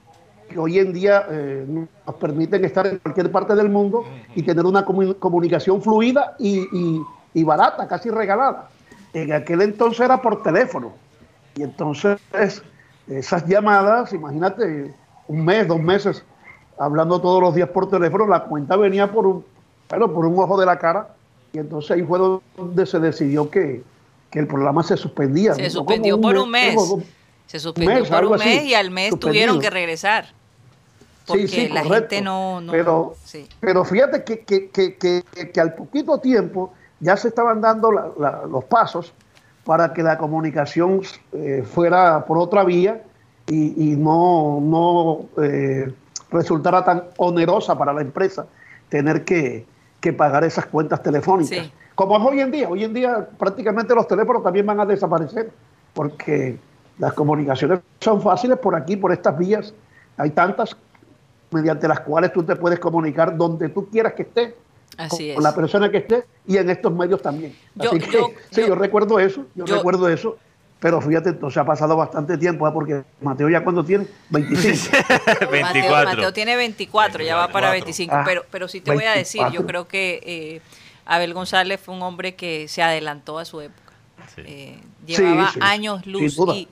Speaker 13: que hoy en día eh, nos permiten estar en cualquier parte del mundo y tener una comu- comunicación fluida y, y- y barata, casi regalada. En aquel entonces era por teléfono. Y entonces esas llamadas, imagínate, un mes, dos meses, hablando todos los días por teléfono, la cuenta venía por un, bueno, por un ojo de la cara. Y entonces ahí fue donde se decidió que, que el programa se suspendía.
Speaker 2: Se
Speaker 13: No
Speaker 2: suspendió por un mes.
Speaker 13: dos-
Speaker 2: Se suspendió
Speaker 13: mes,
Speaker 2: por un
Speaker 13: así,
Speaker 2: mes y al mes
Speaker 13: suspendido.
Speaker 2: tuvieron que regresar. Porque
Speaker 13: Sí, sí,
Speaker 2: la
Speaker 13: correcto.
Speaker 2: gente no... no
Speaker 13: pero,
Speaker 2: sí.
Speaker 13: pero fíjate que, que, que, que al poquito tiempo ya se estaban dando la- la- los pasos para que la comunicación eh, fuera por otra vía y, y no, no eh, resultara tan onerosa para la empresa tener que, que pagar esas cuentas telefónicas.
Speaker 2: Sí.
Speaker 13: Como es hoy en día, hoy en día prácticamente los teléfonos también van a desaparecer porque las comunicaciones son fáciles por aquí, por estas vías. Hay tantas mediante las cuales tú te puedes comunicar donde tú quieras que estés,
Speaker 2: Así
Speaker 13: con
Speaker 2: es.
Speaker 13: la persona que esté y en estos medios también.
Speaker 2: Yo-
Speaker 13: Así que,
Speaker 2: yo- (laughs)
Speaker 13: sí, yo, recuerdo eso, yo,
Speaker 2: yo-
Speaker 13: recuerdo eso, pero fíjate, entonces ha pasado bastante tiempo, ¿eh? porque Mateo ya cuando tiene 25. (laughs)
Speaker 2: Mateo, Mateo tiene 24, ya va para
Speaker 13: 24.
Speaker 2: 25.
Speaker 13: Ah,
Speaker 2: pero, pero sí te voy a decir, yo
Speaker 13: 24.
Speaker 2: creo que eh, Abel González fue un hombre que se adelantó a su época. Eh,
Speaker 14: Sí,
Speaker 2: llevaba
Speaker 14: sí,
Speaker 2: años luz
Speaker 14: sin duda,
Speaker 2: y,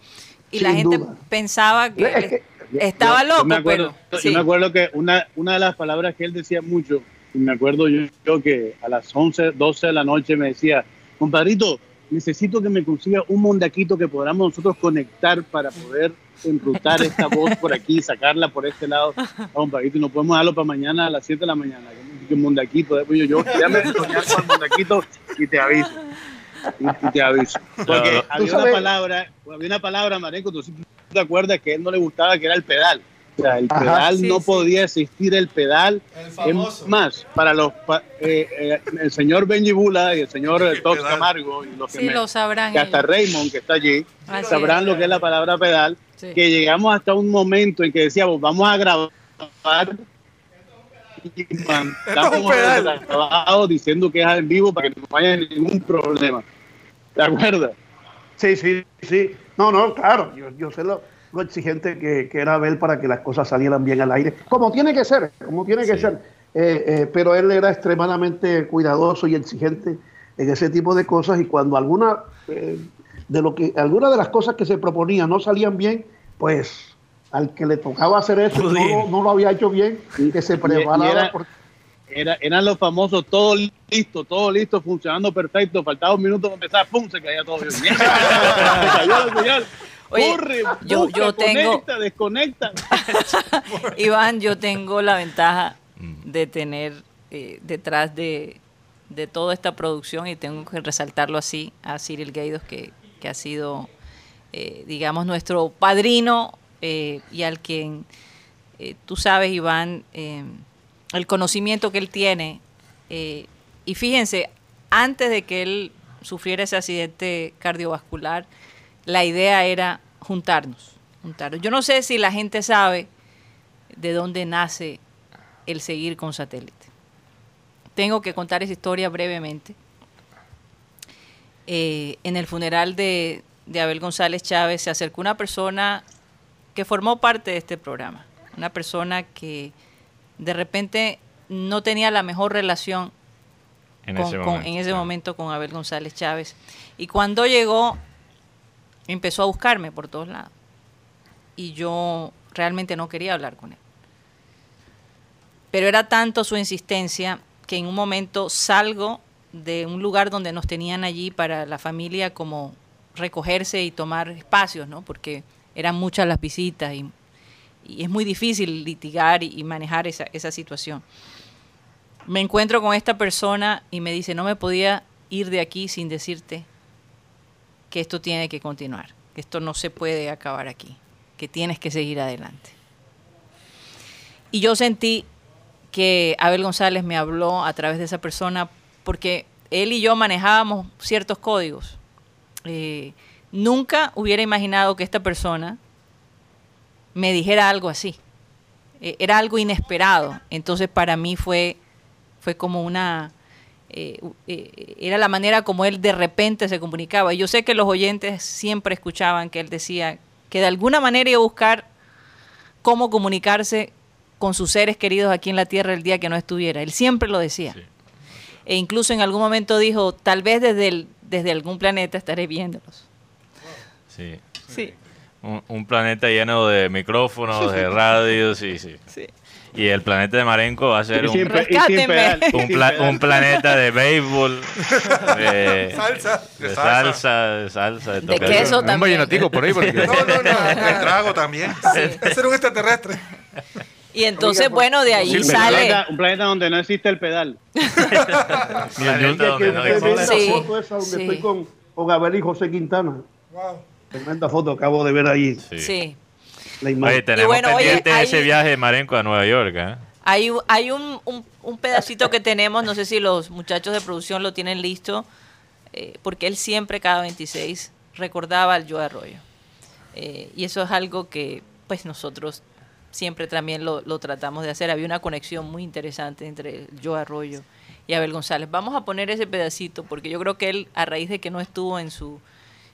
Speaker 2: y la gente
Speaker 14: duda.
Speaker 2: pensaba que,
Speaker 14: Es que-
Speaker 2: estaba
Speaker 14: Yo-
Speaker 2: loco,
Speaker 14: yo me acuerdo,
Speaker 2: pero
Speaker 14: Yo
Speaker 2: sí.
Speaker 14: me acuerdo que una, una de las palabras que él decía mucho, y me acuerdo yo, yo que a las 11, 12 de la noche me decía, compadrito, necesito que me consiga un mondaquito que podamos nosotros conectar para poder enrutar esta voz por aquí, sacarla por este lado. (laughs) Ah, compadrito, no podemos dejarlo para mañana a las 7 de la mañana. Que un mondaquito, después yo, yo ya me soñar con el mondaquito y te aviso. Y, y te aviso. Porque había una palabra, había una palabra, Marenco, tú sí te acuerdas que a él no le gustaba que era el pedal. Sea, el
Speaker 13: Ajá.
Speaker 14: pedal
Speaker 13: Sí,
Speaker 14: no
Speaker 13: sí.
Speaker 14: podía existir el pedal.
Speaker 8: famoso.
Speaker 14: Es más, para los pa- eh, eh, el señor Benji Bula y el señor Tox Camargo y los que
Speaker 4: Sí,
Speaker 14: me-
Speaker 4: lo sabrán
Speaker 14: que hasta
Speaker 4: ellos.
Speaker 14: Raymond que está allí
Speaker 4: Así
Speaker 14: sabrán
Speaker 4: es.
Speaker 14: lo que es la palabra pedal.
Speaker 4: Sí.
Speaker 14: Que llegamos hasta un momento en que decíamos vamos a grabar y mandamos el grabado diciendo que es en vivo para que no haya ningún problema. ¿Te acuerdas?
Speaker 13: Sí, sí, sí. No, no, claro, yo, yo sé lo, lo exigente que, que era Abel para que las cosas salieran bien al aire, como tiene que ser, como tiene que ser. Eh, eh, pero él era extremadamente cuidadoso y exigente en ese tipo de cosas y cuando alguna eh, de lo que alguna de las cosas que se proponía no salían bien, pues al que le tocaba hacer eso no, lo- no lo había hecho bien, que se
Speaker 14: Y- y
Speaker 13: preparaba
Speaker 14: era- eran los famosos, todo listo, todo listo, funcionando perfecto. Faltaba un minuto para empezar, ¡pum! Se caía todo. (laughs) (laughs) Señal.
Speaker 2: Oye,
Speaker 14: Corre,
Speaker 2: yo-
Speaker 14: busca,
Speaker 2: yo tengo-
Speaker 14: conecta, desconecta. (laughs)
Speaker 2: Iván, yo tengo la ventaja
Speaker 5: Mm.
Speaker 2: de tener eh, detrás de, de toda esta producción, y tengo que resaltarlo así, a Cyril Gaidos, que, que ha sido, eh, digamos, nuestro padrino eh, y al quien eh, tú sabes, Iván, eh, el conocimiento que él tiene. eh, y fíjense, antes de que él sufriera ese accidente cardiovascular, la idea era juntarnos, juntarnos. Yo no sé si la gente sabe de dónde nace el seguir con satélite. Tengo que contar esa historia brevemente. Eh, en el funeral de, de Abel González Chávez se acercó una persona que formó parte de este programa, una persona que de repente no tenía la mejor relación
Speaker 5: En
Speaker 2: con-
Speaker 5: ese
Speaker 2: con- en ese
Speaker 5: claro.
Speaker 2: momento con Abel González Chávez. Y cuando llegó, empezó a buscarme por todos lados. Y yo realmente no quería hablar con él. Pero era tanto su insistencia que en un momento salgo de un lugar donde nos tenían allí para la familia como recogerse y tomar espacios, ¿no? Porque eran muchas las visitas y, es muy difícil litigar y, y manejar esa, esa situación. Me encuentro con esta persona y me dice, no me podía ir de aquí sin decirte que esto tiene que continuar, que esto no se puede acabar aquí, que tienes que seguir adelante. Y yo sentí que Abel González me habló a través de esa persona porque él y yo manejábamos ciertos códigos. Eh, nunca hubiera imaginado que esta persona me dijera algo así. Eh, era algo inesperado. Entonces para mí fue, fue como una... eh, eh, era la manera como él de repente se comunicaba. Yo sé que los oyentes siempre escuchaban que él decía que de alguna manera iba a buscar cómo comunicarse con sus seres queridos aquí en la tierra el día que no estuviera. Él siempre lo decía. E incluso en algún momento dijo, tal vez desde, el- desde algún planeta estaré viéndolos.
Speaker 5: Sí.
Speaker 2: Sí.
Speaker 5: Un, un planeta lleno de micrófonos, de radios, sí, sí.
Speaker 2: Sí.
Speaker 5: Y el planeta de Marenco va a ser un,
Speaker 13: pedal,
Speaker 5: un, pla-
Speaker 13: pedal.
Speaker 5: un planeta de béisbol, (laughs) de
Speaker 7: Salsa,
Speaker 5: de
Speaker 7: de
Speaker 5: salsa, de salsa, de,
Speaker 2: De queso
Speaker 9: Un
Speaker 2: también.
Speaker 9: vallenatico por ahí. porque-
Speaker 7: No, no, no, el trago también. (laughs) Ese era un extraterrestre.
Speaker 2: Y entonces,
Speaker 13: Oiga,
Speaker 2: bueno, de ahí
Speaker 13: un
Speaker 2: sale.
Speaker 13: planeta, un planeta donde no existe el pedal. (laughs)
Speaker 5: Ni el donde no existe.
Speaker 13: la
Speaker 2: Sí,
Speaker 13: foto esa donde
Speaker 2: sí.
Speaker 13: estoy con, con Abel y José Quintana. Tremenda foto, acabo de ver ahí.
Speaker 2: Sí.
Speaker 13: La imagen.
Speaker 5: Oye, tenemos
Speaker 2: bueno, oye,
Speaker 5: pendiente
Speaker 2: hay-
Speaker 5: ese viaje de Marenco a Nueva York, ¿eh?
Speaker 2: Hay, un- hay un, un- un pedacito que tenemos, no sé si los muchachos de producción lo tienen listo, eh, porque él siempre cada 26 recordaba al Joe Arroyo. Eh, y eso es algo que pues nosotros siempre también lo, lo tratamos de hacer. Había una conexión muy interesante entre Joe Arroyo y Abel González. Vamos a poner ese pedacito porque yo creo que él, a raíz de que no estuvo en su...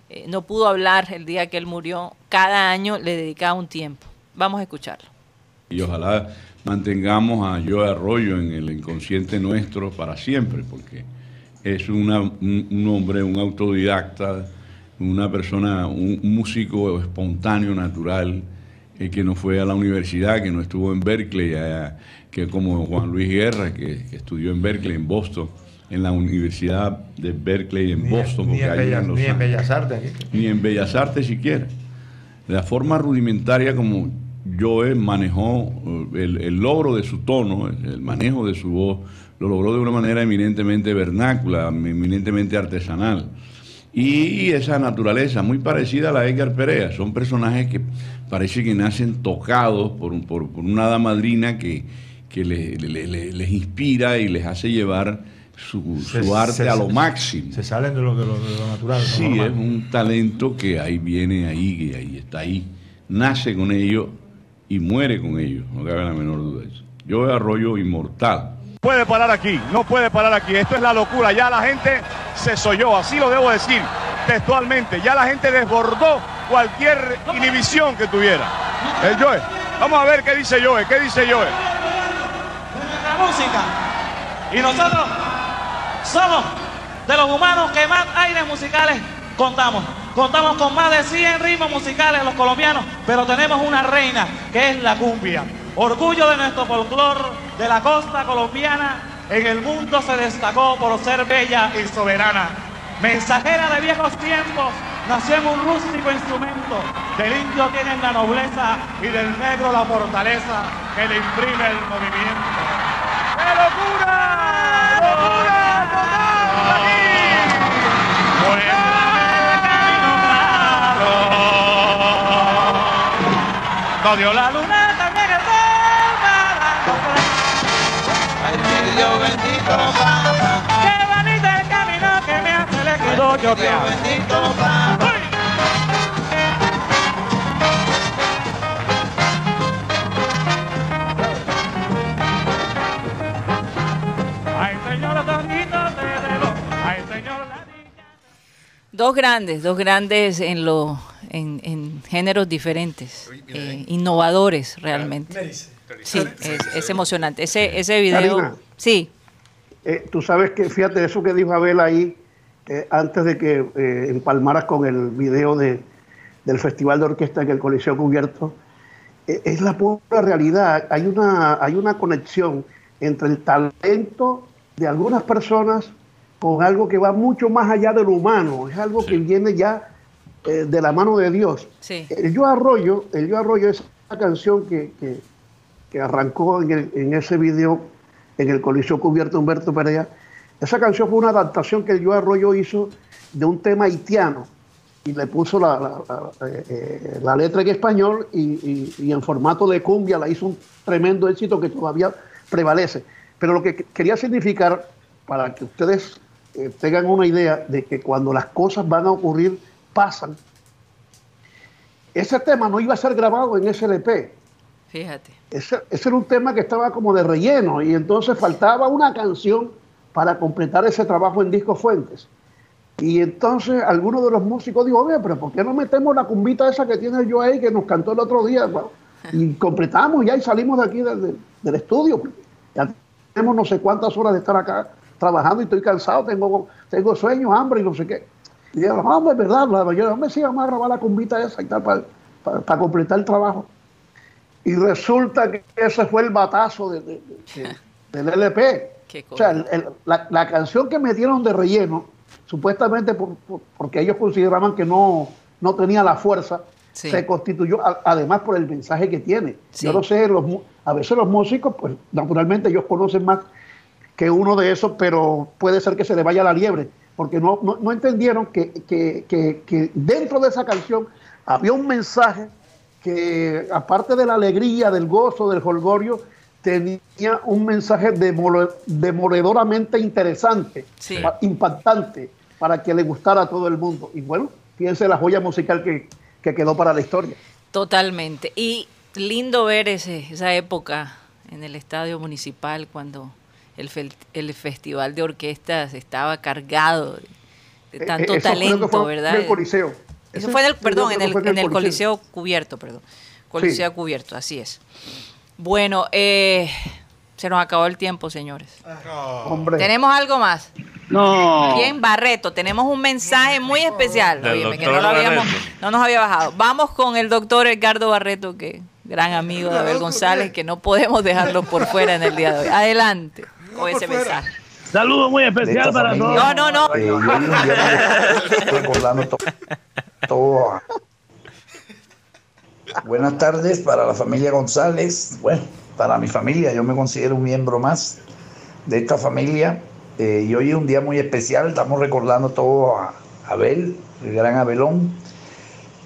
Speaker 2: eh, no pudo hablar el día que él murió, cada año le dedicaba un tiempo. Vamos a escucharlo.
Speaker 1: Y ojalá mantengamos a Joe Arroyo en el inconsciente nuestro para siempre, porque es un, hombre, un autodidacta, una persona, un, músico espontáneo, natural, eh, que no fue a la universidad, que no estuvo en Berkeley, eh, que como Juan Luis Guerra, que estudió en Berkeley, en Boston, en la Universidad de Berkeley en Boston,
Speaker 17: Ni
Speaker 1: porque
Speaker 17: en, Bellas,
Speaker 1: en Los
Speaker 17: ni en
Speaker 1: Ángeles
Speaker 17: Bellas Artes aquí.
Speaker 1: ni en Bellas Artes siquiera. La forma rudimentaria como Joe manejó eh, el, el logro de su tono, el, el manejo de su voz, lo logró de una manera eminentemente vernácula, eminentemente artesanal. Y esa naturaleza, muy parecida a la de Edgar Perea, son personajes que parece que nacen tocados por, un- por, por una hada madrina que, que le- le- le- les inspira y les hace llevar su, arte
Speaker 17: se-
Speaker 1: a lo
Speaker 17: se-
Speaker 1: máximo.
Speaker 17: Se salen de lo, de lo, de lo natural. lo
Speaker 1: Sí, es un talento que ahí viene, ahí, que ahí está ahí. Nace con ello y muere con ello, no cabe la menor duda de eso. Yo veo Arroyo inmortal.
Speaker 20: puede parar aquí, no puede parar aquí. Esto es la locura. Ya la gente se soyó, así lo debo decir textualmente. Ya la gente desbordó cualquier inhibición que tuviera. El Joe. Vamos a ver qué dice Joe, qué dice Joe.
Speaker 21: la música. Y nosotros somos de los humanos que más aires musicales contamos. Contamos con más de 100 ritmos musicales los colombianos, pero tenemos una reina que es la cumbia. Orgullo de nuestro folclor de la costa colombiana, en el mundo se destacó por ser bella y soberana. Mensajera de viejos tiempos, nació en un rústico instrumento. Del indio tienen la nobleza y del negro la fortaleza que le imprime el movimiento. ¡Qué locura! ¡Locura total! Aquí. Por el camino claro. No dio la luna, también el sol bendito. Qué bonito el camino que me hace elegido yo bendito.
Speaker 2: Dos grandes, dos grandes en, lo, en, en géneros diferentes, eh, innovadores realmente. Sí, es, es emocionante. Ese, ese video,
Speaker 13: Karina.
Speaker 2: sí,
Speaker 13: Eh, tú sabes que, fíjate, eso que dijo Abel ahí, eh, antes de que eh, empalmaras con el video de, del Festival de Orquesta en el Coliseo Cubierto, eh, es la pura realidad. Hay una, hay una conexión entre el talento de algunas personas con algo que va mucho más allá de lo humano, es algo que viene ya eh, de la mano de Dios.
Speaker 2: sí.
Speaker 13: El Yo Arroyo, el Yo Arroyo es una canción que, que- que arrancó en, el- en ese video en el Coliseo Cubierto Humberto Perea. Esa canción fue una adaptación que el Yo Arroyo hizo de un tema haitiano y le puso la, la- la- eh, la letra en español y, y- y en formato de cumbia la hizo un tremendo éxito que todavía prevalece. Pero lo que- quería significar, para que ustedes eh, tengan una idea de que cuando las cosas van a ocurrir, pasan, ese tema no iba a ser grabado en SLP.
Speaker 2: fíjate.
Speaker 13: Ese, ese era un tema que estaba como de relleno y entonces faltaba una canción para completar ese trabajo en Disco Fuentes. Y entonces alguno de los músicos dijo, oye, pero ¿por qué no metemos la cumbita esa que tiene yo ahí que nos cantó el otro día? Bueno, y (laughs) completamos ya y salimos de aquí del, del- estudio. Ya tenemos no sé cuántas horas de estar acá trabajando y estoy cansado, tengo, tengo sueño, hambre y no sé qué. Y yo, no, es verdad, la mayoría, hombre, sí, vamos a grabar la cumbita esa y tal para, para- para completar el trabajo. Y resulta que ese fue el batazo de- de- de- del LP. O sea, el- el- la, la canción que metieron de relleno, supuestamente por- por- porque ellos consideraban que no, no tenía la fuerza,
Speaker 2: Sí.
Speaker 13: se constituyó a- además por el mensaje que tiene.
Speaker 2: Sí.
Speaker 13: Yo no sé, los, a veces los músicos, pues naturalmente ellos conocen más que uno de esos, pero puede ser que se le vaya la liebre, porque no, no, no entendieron que, que- que- que dentro de esa canción había un mensaje que, aparte de la alegría, del gozo, del holgorio, tenía un mensaje demole- demoledoramente interesante,
Speaker 2: Sí.
Speaker 13: impactante, para que le gustara a todo el mundo. Y bueno, fíjense la joya musical que, que quedó para la historia.
Speaker 2: Totalmente. Y lindo ver ese, esa época en el estadio municipal cuando el, el festival de orquestas estaba cargado de, de
Speaker 13: Eh,
Speaker 2: tanto
Speaker 13: eh,
Speaker 2: talento,
Speaker 13: fue
Speaker 2: ¿verdad?
Speaker 13: En el Coliseo.
Speaker 2: Eso fue en el, perdón, en el,
Speaker 13: fue
Speaker 2: en el Coliseo cubierto, perdón. Coliseo cubierto, así es. Bueno, eh, se nos acabó el tiempo, señores.
Speaker 13: Hombre.
Speaker 2: ¿Tenemos algo más?
Speaker 14: No.
Speaker 2: Bien, Barreto, tenemos un mensaje muy especial. Óyeme, que no, lo habíamos- no nos había bajado. Vamos con el doctor Edgardo Barreto, que gran amigo de Abel González, que no podemos dejarlo por fuera en el día de hoy. Adelante con ese mensaje.
Speaker 21: Saludo muy especial para todos.
Speaker 2: No, no, no.
Speaker 22: Eh, yo hoy un día me- recordando to- todo. Buenas tardes para la familia González. Bueno, para mi familia, yo me considero un miembro más de esta familia. Eh, y hoy es un día muy especial. Estamos recordando todo a Abel, el gran Abelón.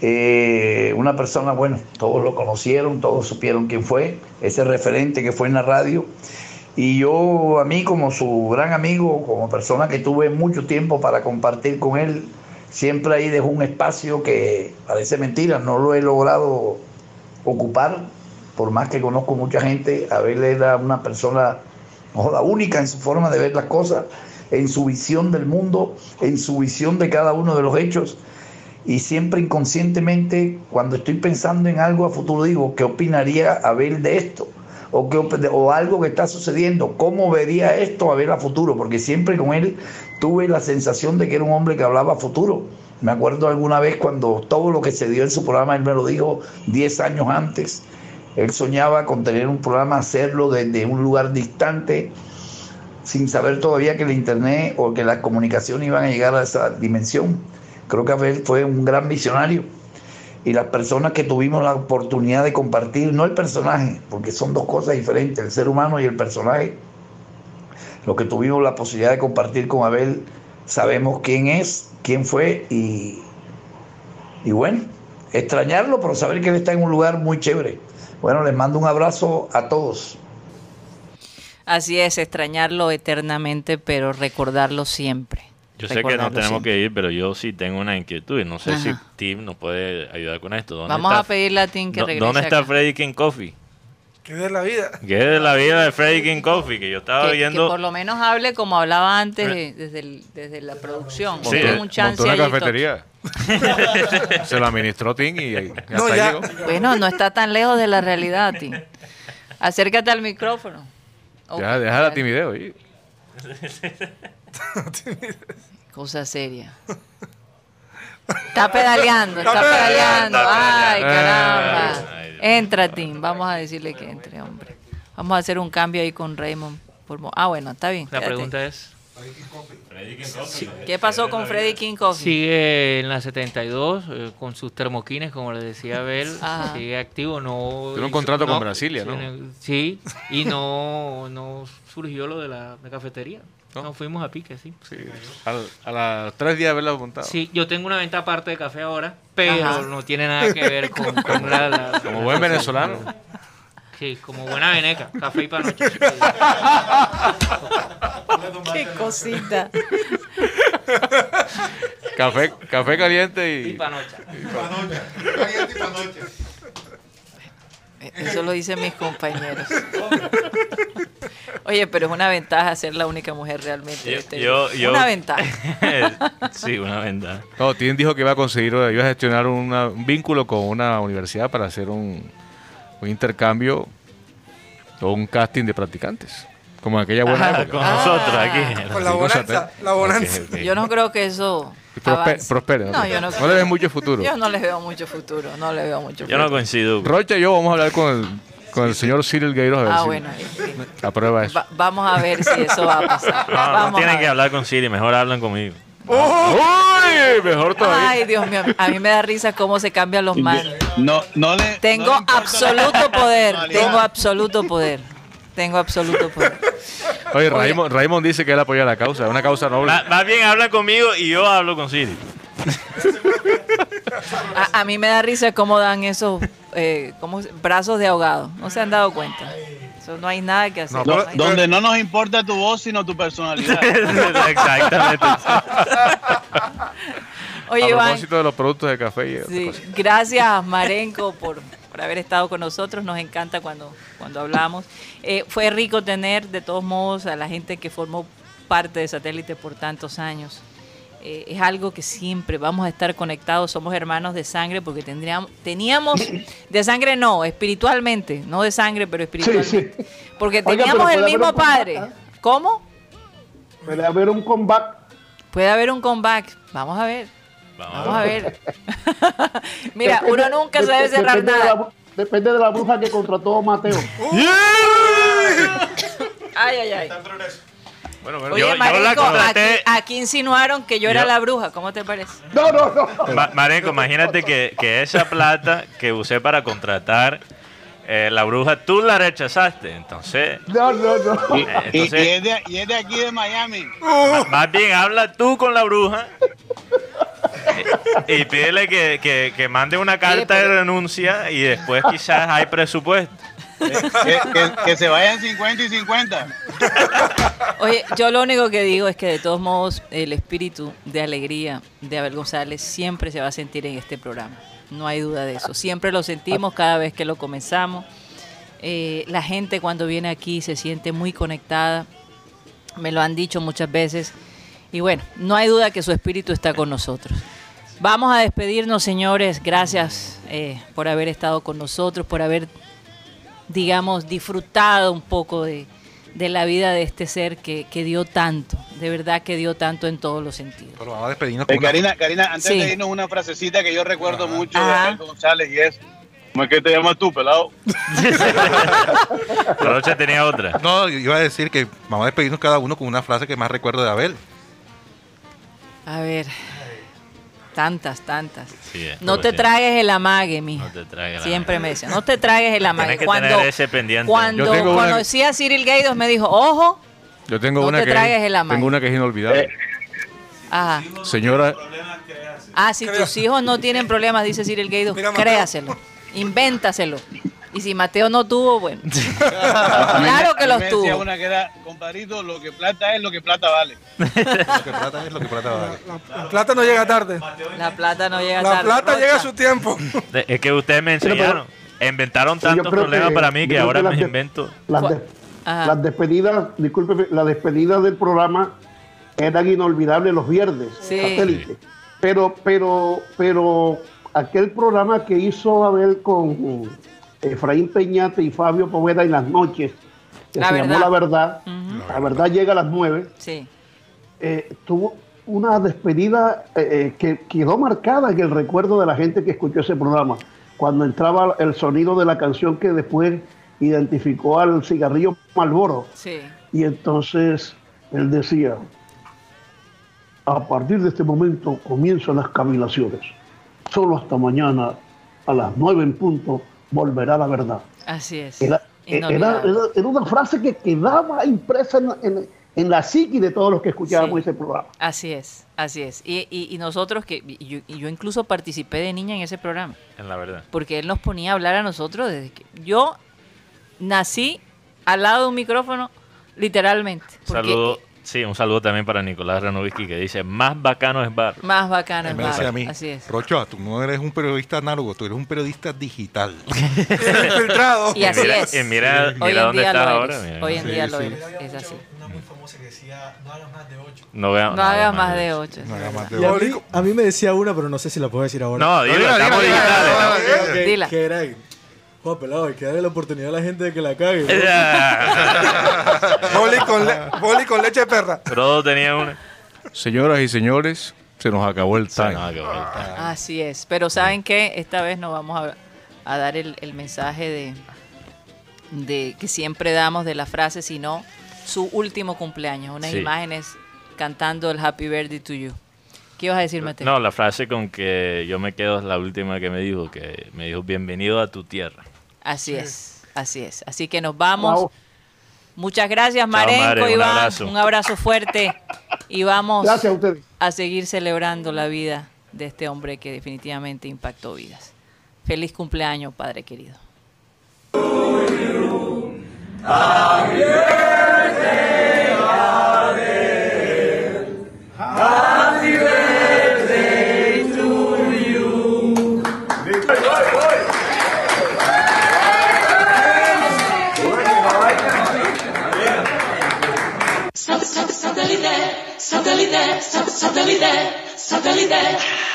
Speaker 22: Eh, una persona, bueno, todos lo conocieron, todos supieron quién fue, ese referente que fue en la radio. Y yo, a mí como su gran amigo, como persona que tuve mucho tiempo para compartir con él, siempre ahí dejó un espacio que parece mentira, no lo he logrado ocupar, por más que conozco mucha gente, Abel era una persona no joda, única en su forma de ver las cosas, en su visión del mundo, en su visión de cada uno de los hechos. Y siempre inconscientemente, cuando estoy pensando en algo a futuro, digo, ¿qué opinaría Abel de esto? O, qué o algo que está sucediendo, ¿cómo vería esto Abel a futuro? Porque siempre con él tuve la sensación de que era un hombre que hablaba a futuro. Me acuerdo alguna vez cuando todo lo que se dio en su programa, él me lo dijo 10 años antes. Él soñaba con tener un programa, hacerlo desde un lugar distante, sin saber todavía que el Internet o que la comunicación iban a llegar a esa dimensión. Creo que fue un gran visionario y las personas que tuvimos la oportunidad de compartir, no el personaje, porque son dos cosas diferentes, el ser humano y el personaje, los que tuvimos la posibilidad de compartir con Abel, sabemos quién es, quién fue y, y bueno, extrañarlo, pero saber que él está en un lugar muy chévere. Bueno, les mando un abrazo a todos.
Speaker 2: Así es, extrañarlo eternamente, pero recordarlo siempre.
Speaker 5: Yo sé que no
Speaker 2: Recordarlo
Speaker 5: tenemos
Speaker 2: siempre.
Speaker 5: que ir, pero yo sí tengo una inquietud y no sé si. Tim nos puede ayudar con esto. ¿Dónde
Speaker 2: Vamos
Speaker 5: está-
Speaker 2: a pedirle a Tim que
Speaker 5: ¿Dó-
Speaker 2: regrese
Speaker 5: ¿Dónde está
Speaker 2: acá.
Speaker 5: Freddy King Coffee?
Speaker 6: ¿Qué de la vida?
Speaker 5: ¿Qué es de la vida de Freddy King Coffee? Que yo estaba
Speaker 2: Que, que
Speaker 5: viendo...
Speaker 2: por lo menos hable como hablaba antes de- desde, el- desde la producción.
Speaker 5: Sí, eh,
Speaker 2: un chance
Speaker 9: Montó una
Speaker 2: allí,
Speaker 9: cafetería. (laughs) Se lo administró Tim y, y hasta
Speaker 2: No, ya.
Speaker 9: llegó.
Speaker 2: Bueno, no está tan lejos de la realidad, Tim. Acércate al micrófono.
Speaker 9: Deja, deja la timidez, oye. (laughs) (laughs)
Speaker 2: Cosa seria. Está pedaleando, está, pedaleando. Ay, caramba. Entra, Tim. Vamos a decirle que entre, hombre. Vamos a hacer un cambio ahí con Raymond. Ah, bueno, está bien.
Speaker 23: La pregunta es...
Speaker 2: ¿Qué pasó con Freddy King Coffee?
Speaker 23: Sigue en la 72 eh, con sus termoquines, como le decía Abel.
Speaker 2: Ajá.
Speaker 23: Sigue activo, no.
Speaker 9: Tiene un contrato con Brasilia, ¿no?
Speaker 23: Sí, y no, no surgió lo de la, la cafetería. ¿No? fuimos a pique, sí.
Speaker 9: Al- a los tres días de haberlo montado.
Speaker 23: Sí, yo tengo una venta aparte de café ahora, pero
Speaker 9: Ajá.
Speaker 23: no tiene nada que ver con, con la, la- (laughs)
Speaker 9: Como buen venezolano.
Speaker 23: Sí, como buena veneca, café y panoche.
Speaker 2: Qué cosita.
Speaker 9: Café, café caliente y.
Speaker 23: Y panocha.
Speaker 2: Eso lo dicen mis compañeros. Oye, pero es una ventaja ser la única mujer realmente. de
Speaker 5: Yo-
Speaker 2: este
Speaker 5: yo-
Speaker 2: Una ventaja. (laughs)
Speaker 5: sí, una ventaja.
Speaker 9: No, Tim dijo que iba a conseguir, iba a gestionar una- un vínculo con una universidad para hacer un, un intercambio o un casting de practicantes. Como en aquella buena época.
Speaker 2: con nosotros aquí.
Speaker 6: Con la bonanza, la bonanza.
Speaker 2: Yo no creo que eso
Speaker 9: Prospe-
Speaker 2: avance.
Speaker 9: prospere, ¿no?
Speaker 2: Yo no,
Speaker 9: No le ves mucho futuro.
Speaker 2: Yo no les veo mucho futuro. No le veo mucho
Speaker 5: Yo no
Speaker 2: futuro.
Speaker 5: coincido.
Speaker 9: Rocha y yo vamos a hablar con el, con el señor Cyril Gayros a ver
Speaker 2: Ah,
Speaker 9: si
Speaker 2: bueno. (laughs)
Speaker 9: aprueba eso.
Speaker 2: Va- vamos a ver si eso va a pasar.
Speaker 5: No,
Speaker 2: Vamos
Speaker 5: tienen que hablar con Siri, mejor hablan conmigo.
Speaker 9: ¡Uy! Mejor todavía.
Speaker 2: Ay, Dios mío, a mí me da risa cómo se cambian los manos.
Speaker 24: No, no le.
Speaker 2: Tengo absoluto poder, tengo absoluto poder. Tengo absoluto poder. (laughs)
Speaker 9: Oye, Raymond, Raymond dice que él apoya la causa, es una causa noble.
Speaker 5: Más, más bien hablan conmigo y yo hablo con Siri. (laughs)
Speaker 2: A, a mí me da risa cómo dan esos eh, ¿cómo se- brazos de ahogado. No se han dado cuenta. Eso no hay nada que hacer. No hay-
Speaker 24: donde no nos importa tu voz, sino tu personalidad. (laughs)
Speaker 5: Exactamente.
Speaker 2: Oye,
Speaker 9: a
Speaker 2: Iván,
Speaker 9: propósito de los productos de café y
Speaker 2: Sí, gracias Marenco por, por haber estado con nosotros. Nos encanta cuando, cuando hablamos. Eh, fue rico tener de todos modos a la gente que formó parte de Satélite por tantos años. Eh, es algo que siempre vamos a estar conectados. Somos hermanos de sangre porque tendríamos, teníamos, (clears throat) de sangre no, espiritualmente, no de sangre, pero espiritualmente. Porque
Speaker 13: Oiga, pero
Speaker 2: teníamos el mismo
Speaker 13: un comeback,
Speaker 2: padre.
Speaker 13: ¿ah?
Speaker 2: ¿Cómo?
Speaker 13: Puede haber un comeback.
Speaker 2: Puede haber un comeback. Vamos a ver. Vamos a ver. (laughs) Mira,
Speaker 13: Depende-
Speaker 2: uno nunca
Speaker 13: dep-
Speaker 2: cerrar
Speaker 13: depende de
Speaker 2: nada.
Speaker 13: la depende de la bruja que contrató Mateo. (laughs)
Speaker 2: Ay, ay, ay.
Speaker 9: Bueno,
Speaker 2: Oye,
Speaker 5: yo- yo la
Speaker 2: aquí,
Speaker 5: contraté-
Speaker 2: aquí insinuaron que yo era
Speaker 5: Yo-
Speaker 2: la bruja. ¿Cómo te parece?
Speaker 13: No, no, no.
Speaker 5: Ma- Marenco, imagínate que, que esa plata que usé para contratar eh, la bruja, tú la rechazaste. Entonces,
Speaker 13: No, no, no.
Speaker 24: Y,
Speaker 5: Eh,
Speaker 24: y-
Speaker 5: entonces-
Speaker 24: y es de, y es de aquí de Miami.
Speaker 5: más bien habla tú con la bruja y, pídele que, que- que mande una carta de renuncia y después quizás hay presupuesto.
Speaker 24: Que, que- que se vayan 50 y 50.
Speaker 2: Oye, yo lo único que digo es que de todos modos el espíritu de alegría de Abel González siempre se va a sentir en este programa. No hay duda de eso. Siempre lo sentimos cada vez que lo comenzamos. Eh, la gente cuando viene aquí se siente muy conectada. Me lo han dicho muchas veces. Y bueno, no hay duda que su espíritu está con nosotros. Vamos a despedirnos, señores. Gracias eh, por haber estado con nosotros, por haber, digamos, disfrutado un poco de, de la vida de este ser que, que dio tanto. De verdad que dio tanto en todos los sentidos.
Speaker 7: Pero vamos a despedirnos
Speaker 24: Eh,
Speaker 7: con una-
Speaker 24: Karina, Karina, antes
Speaker 2: Sí.
Speaker 24: de irnos, una frasecita que yo recuerdo mucho
Speaker 2: Ajá.
Speaker 24: de Abel González y es: ¿Cómo es que te llamas tú, pelado? (laughs)
Speaker 5: Rocha tenía otra.
Speaker 7: No, iba a decir que vamos a despedirnos cada uno con una frase que más recuerdo de Abel.
Speaker 2: A ver, tantas, tantas.
Speaker 5: Sí,
Speaker 2: No te
Speaker 5: siempre.
Speaker 2: tragues el amague, mijo.
Speaker 5: No te tragues el
Speaker 2: Siempre me decía, no te tragues el (laughs) amague.
Speaker 5: Tienes que
Speaker 2: Cuando,
Speaker 5: tener ese pendiente.
Speaker 2: cuando
Speaker 9: Yo tengo una-
Speaker 2: conocí a Cyril Gaydos me dijo, ojo,
Speaker 9: Yo tengo
Speaker 2: No
Speaker 9: una
Speaker 2: te
Speaker 9: que
Speaker 2: tragues el amague.
Speaker 9: tengo una que es inolvidable.
Speaker 2: ajá.
Speaker 9: Señora,
Speaker 2: Ah, si tus hijos no tienen problemas, dice Cyril Gaydos, créaselo, invéntaselo. Y si Mateo no tuvo, bueno. (laughs) Claro que los
Speaker 24: me decía
Speaker 2: tuvo.
Speaker 24: una que era, compadrito, lo que plata es lo que plata vale. (laughs)
Speaker 7: Lo que plata es lo que plata vale.
Speaker 6: La plata no llega tarde.
Speaker 2: La plata no llega
Speaker 6: La
Speaker 2: tarde.
Speaker 6: plata
Speaker 2: Rocha.
Speaker 6: llega a su tiempo.
Speaker 5: De- Es que ustedes me enseñaron. Inventaron tantos problemas
Speaker 13: que-
Speaker 5: para mí que ahora
Speaker 13: que
Speaker 5: me
Speaker 13: de-
Speaker 5: invento.
Speaker 13: Las, de- las despedidas, disculpe, las despedidas del programa eran inolvidables los viernes,
Speaker 2: Sí.
Speaker 13: satélite. Pero, pero, pero aquel programa que hizo Abel con Efraín Peñate y Fabio Poveda en las noches, que
Speaker 2: La
Speaker 13: se
Speaker 2: verdad.
Speaker 13: llamó La Verdad. La Verdad llega a las nueve,
Speaker 2: Sí.
Speaker 13: eh, tuvo una despedida eh, eh, que quedó marcada en el recuerdo de la gente que escuchó ese programa. Cuando entraba el sonido de la canción que después identificó al cigarrillo Malboro.
Speaker 2: Sí.
Speaker 13: Y entonces él decía, a partir de este momento comienzan las cavilaciones. Solo hasta mañana a las nueve en punto volverá la verdad.
Speaker 2: Así es.
Speaker 13: Era, era,
Speaker 2: Inolvidable.
Speaker 13: era- era una frase que quedaba impresa en, en- en la psiqui de todos los que escuchábamos
Speaker 2: Sí.
Speaker 13: ese programa.
Speaker 2: Así es, así es. Y, y- y nosotros que, y yo, yo incluso participé de niña en ese programa,
Speaker 5: En la verdad.
Speaker 2: porque él nos ponía a hablar a nosotros desde que yo nací al lado de un micrófono, literalmente. Porque
Speaker 5: Saludo, sí, un saludo también para Nicolás Ranovisky que dice, más bacano es bar.
Speaker 2: Más bacano es
Speaker 7: me decía a mí,
Speaker 2: Así es.
Speaker 7: Rocha, tú no eres un periodista análogo, tú eres un periodista digital. (laughs)
Speaker 6: Infiltrado.
Speaker 2: Y así
Speaker 5: mira-
Speaker 2: es.
Speaker 5: y mira-
Speaker 2: Hoy
Speaker 5: mira
Speaker 2: en
Speaker 5: dónde
Speaker 2: día
Speaker 5: estás
Speaker 2: lo
Speaker 5: ahora, mira.
Speaker 2: Hoy en
Speaker 7: Sí,
Speaker 2: día
Speaker 7: sí.
Speaker 2: lo eres. Es así.
Speaker 8: Una muy famosa que decía, no hagas más de ocho.
Speaker 5: No, vea-
Speaker 2: No hagas más de ocho.
Speaker 7: No hagas más de
Speaker 8: Y a,
Speaker 7: ocho.
Speaker 8: mí, me decía una, pero no sé si la puedo decir ahora.
Speaker 5: No, dilo,
Speaker 7: dila,
Speaker 5: estamos
Speaker 7: dila, dila,
Speaker 5: digitales.
Speaker 7: dila,
Speaker 8: Juan Pelado, hay que darle la oportunidad a la gente de que la cague. ¿no? (laughs)
Speaker 6: Boli con, le- boli con leche de perra.
Speaker 5: Frodo tenía una.
Speaker 9: señoras y señores, se nos acabó el
Speaker 5: Se
Speaker 9: time.
Speaker 5: nos acabó el time.
Speaker 2: Así es. Pero ¿saben qué? Esta vez no vamos a, a dar el, el mensaje de, de que siempre damos de la frase, sino su último cumpleaños, unas
Speaker 5: Sí.
Speaker 2: imágenes cantando el Happy Birthday to You. ¿Qué ibas a decir, Mateo?
Speaker 5: No, la frase con que yo me quedo es la última que me dijo, que me dijo, bienvenido a tu tierra.
Speaker 2: Así es, así es. Así que nos vamos. Muchas gracias,
Speaker 5: Chao,
Speaker 2: Marenco,
Speaker 5: Mare, un
Speaker 2: Iván.
Speaker 5: abrazo.
Speaker 2: Un abrazo fuerte. Y vamos
Speaker 13: Gracias a ustedes.
Speaker 2: a seguir celebrando la vida de este hombre que definitivamente impactó vidas. Feliz cumpleaños, Padre querido.
Speaker 25: Satellite, satellite, satellite, satellite.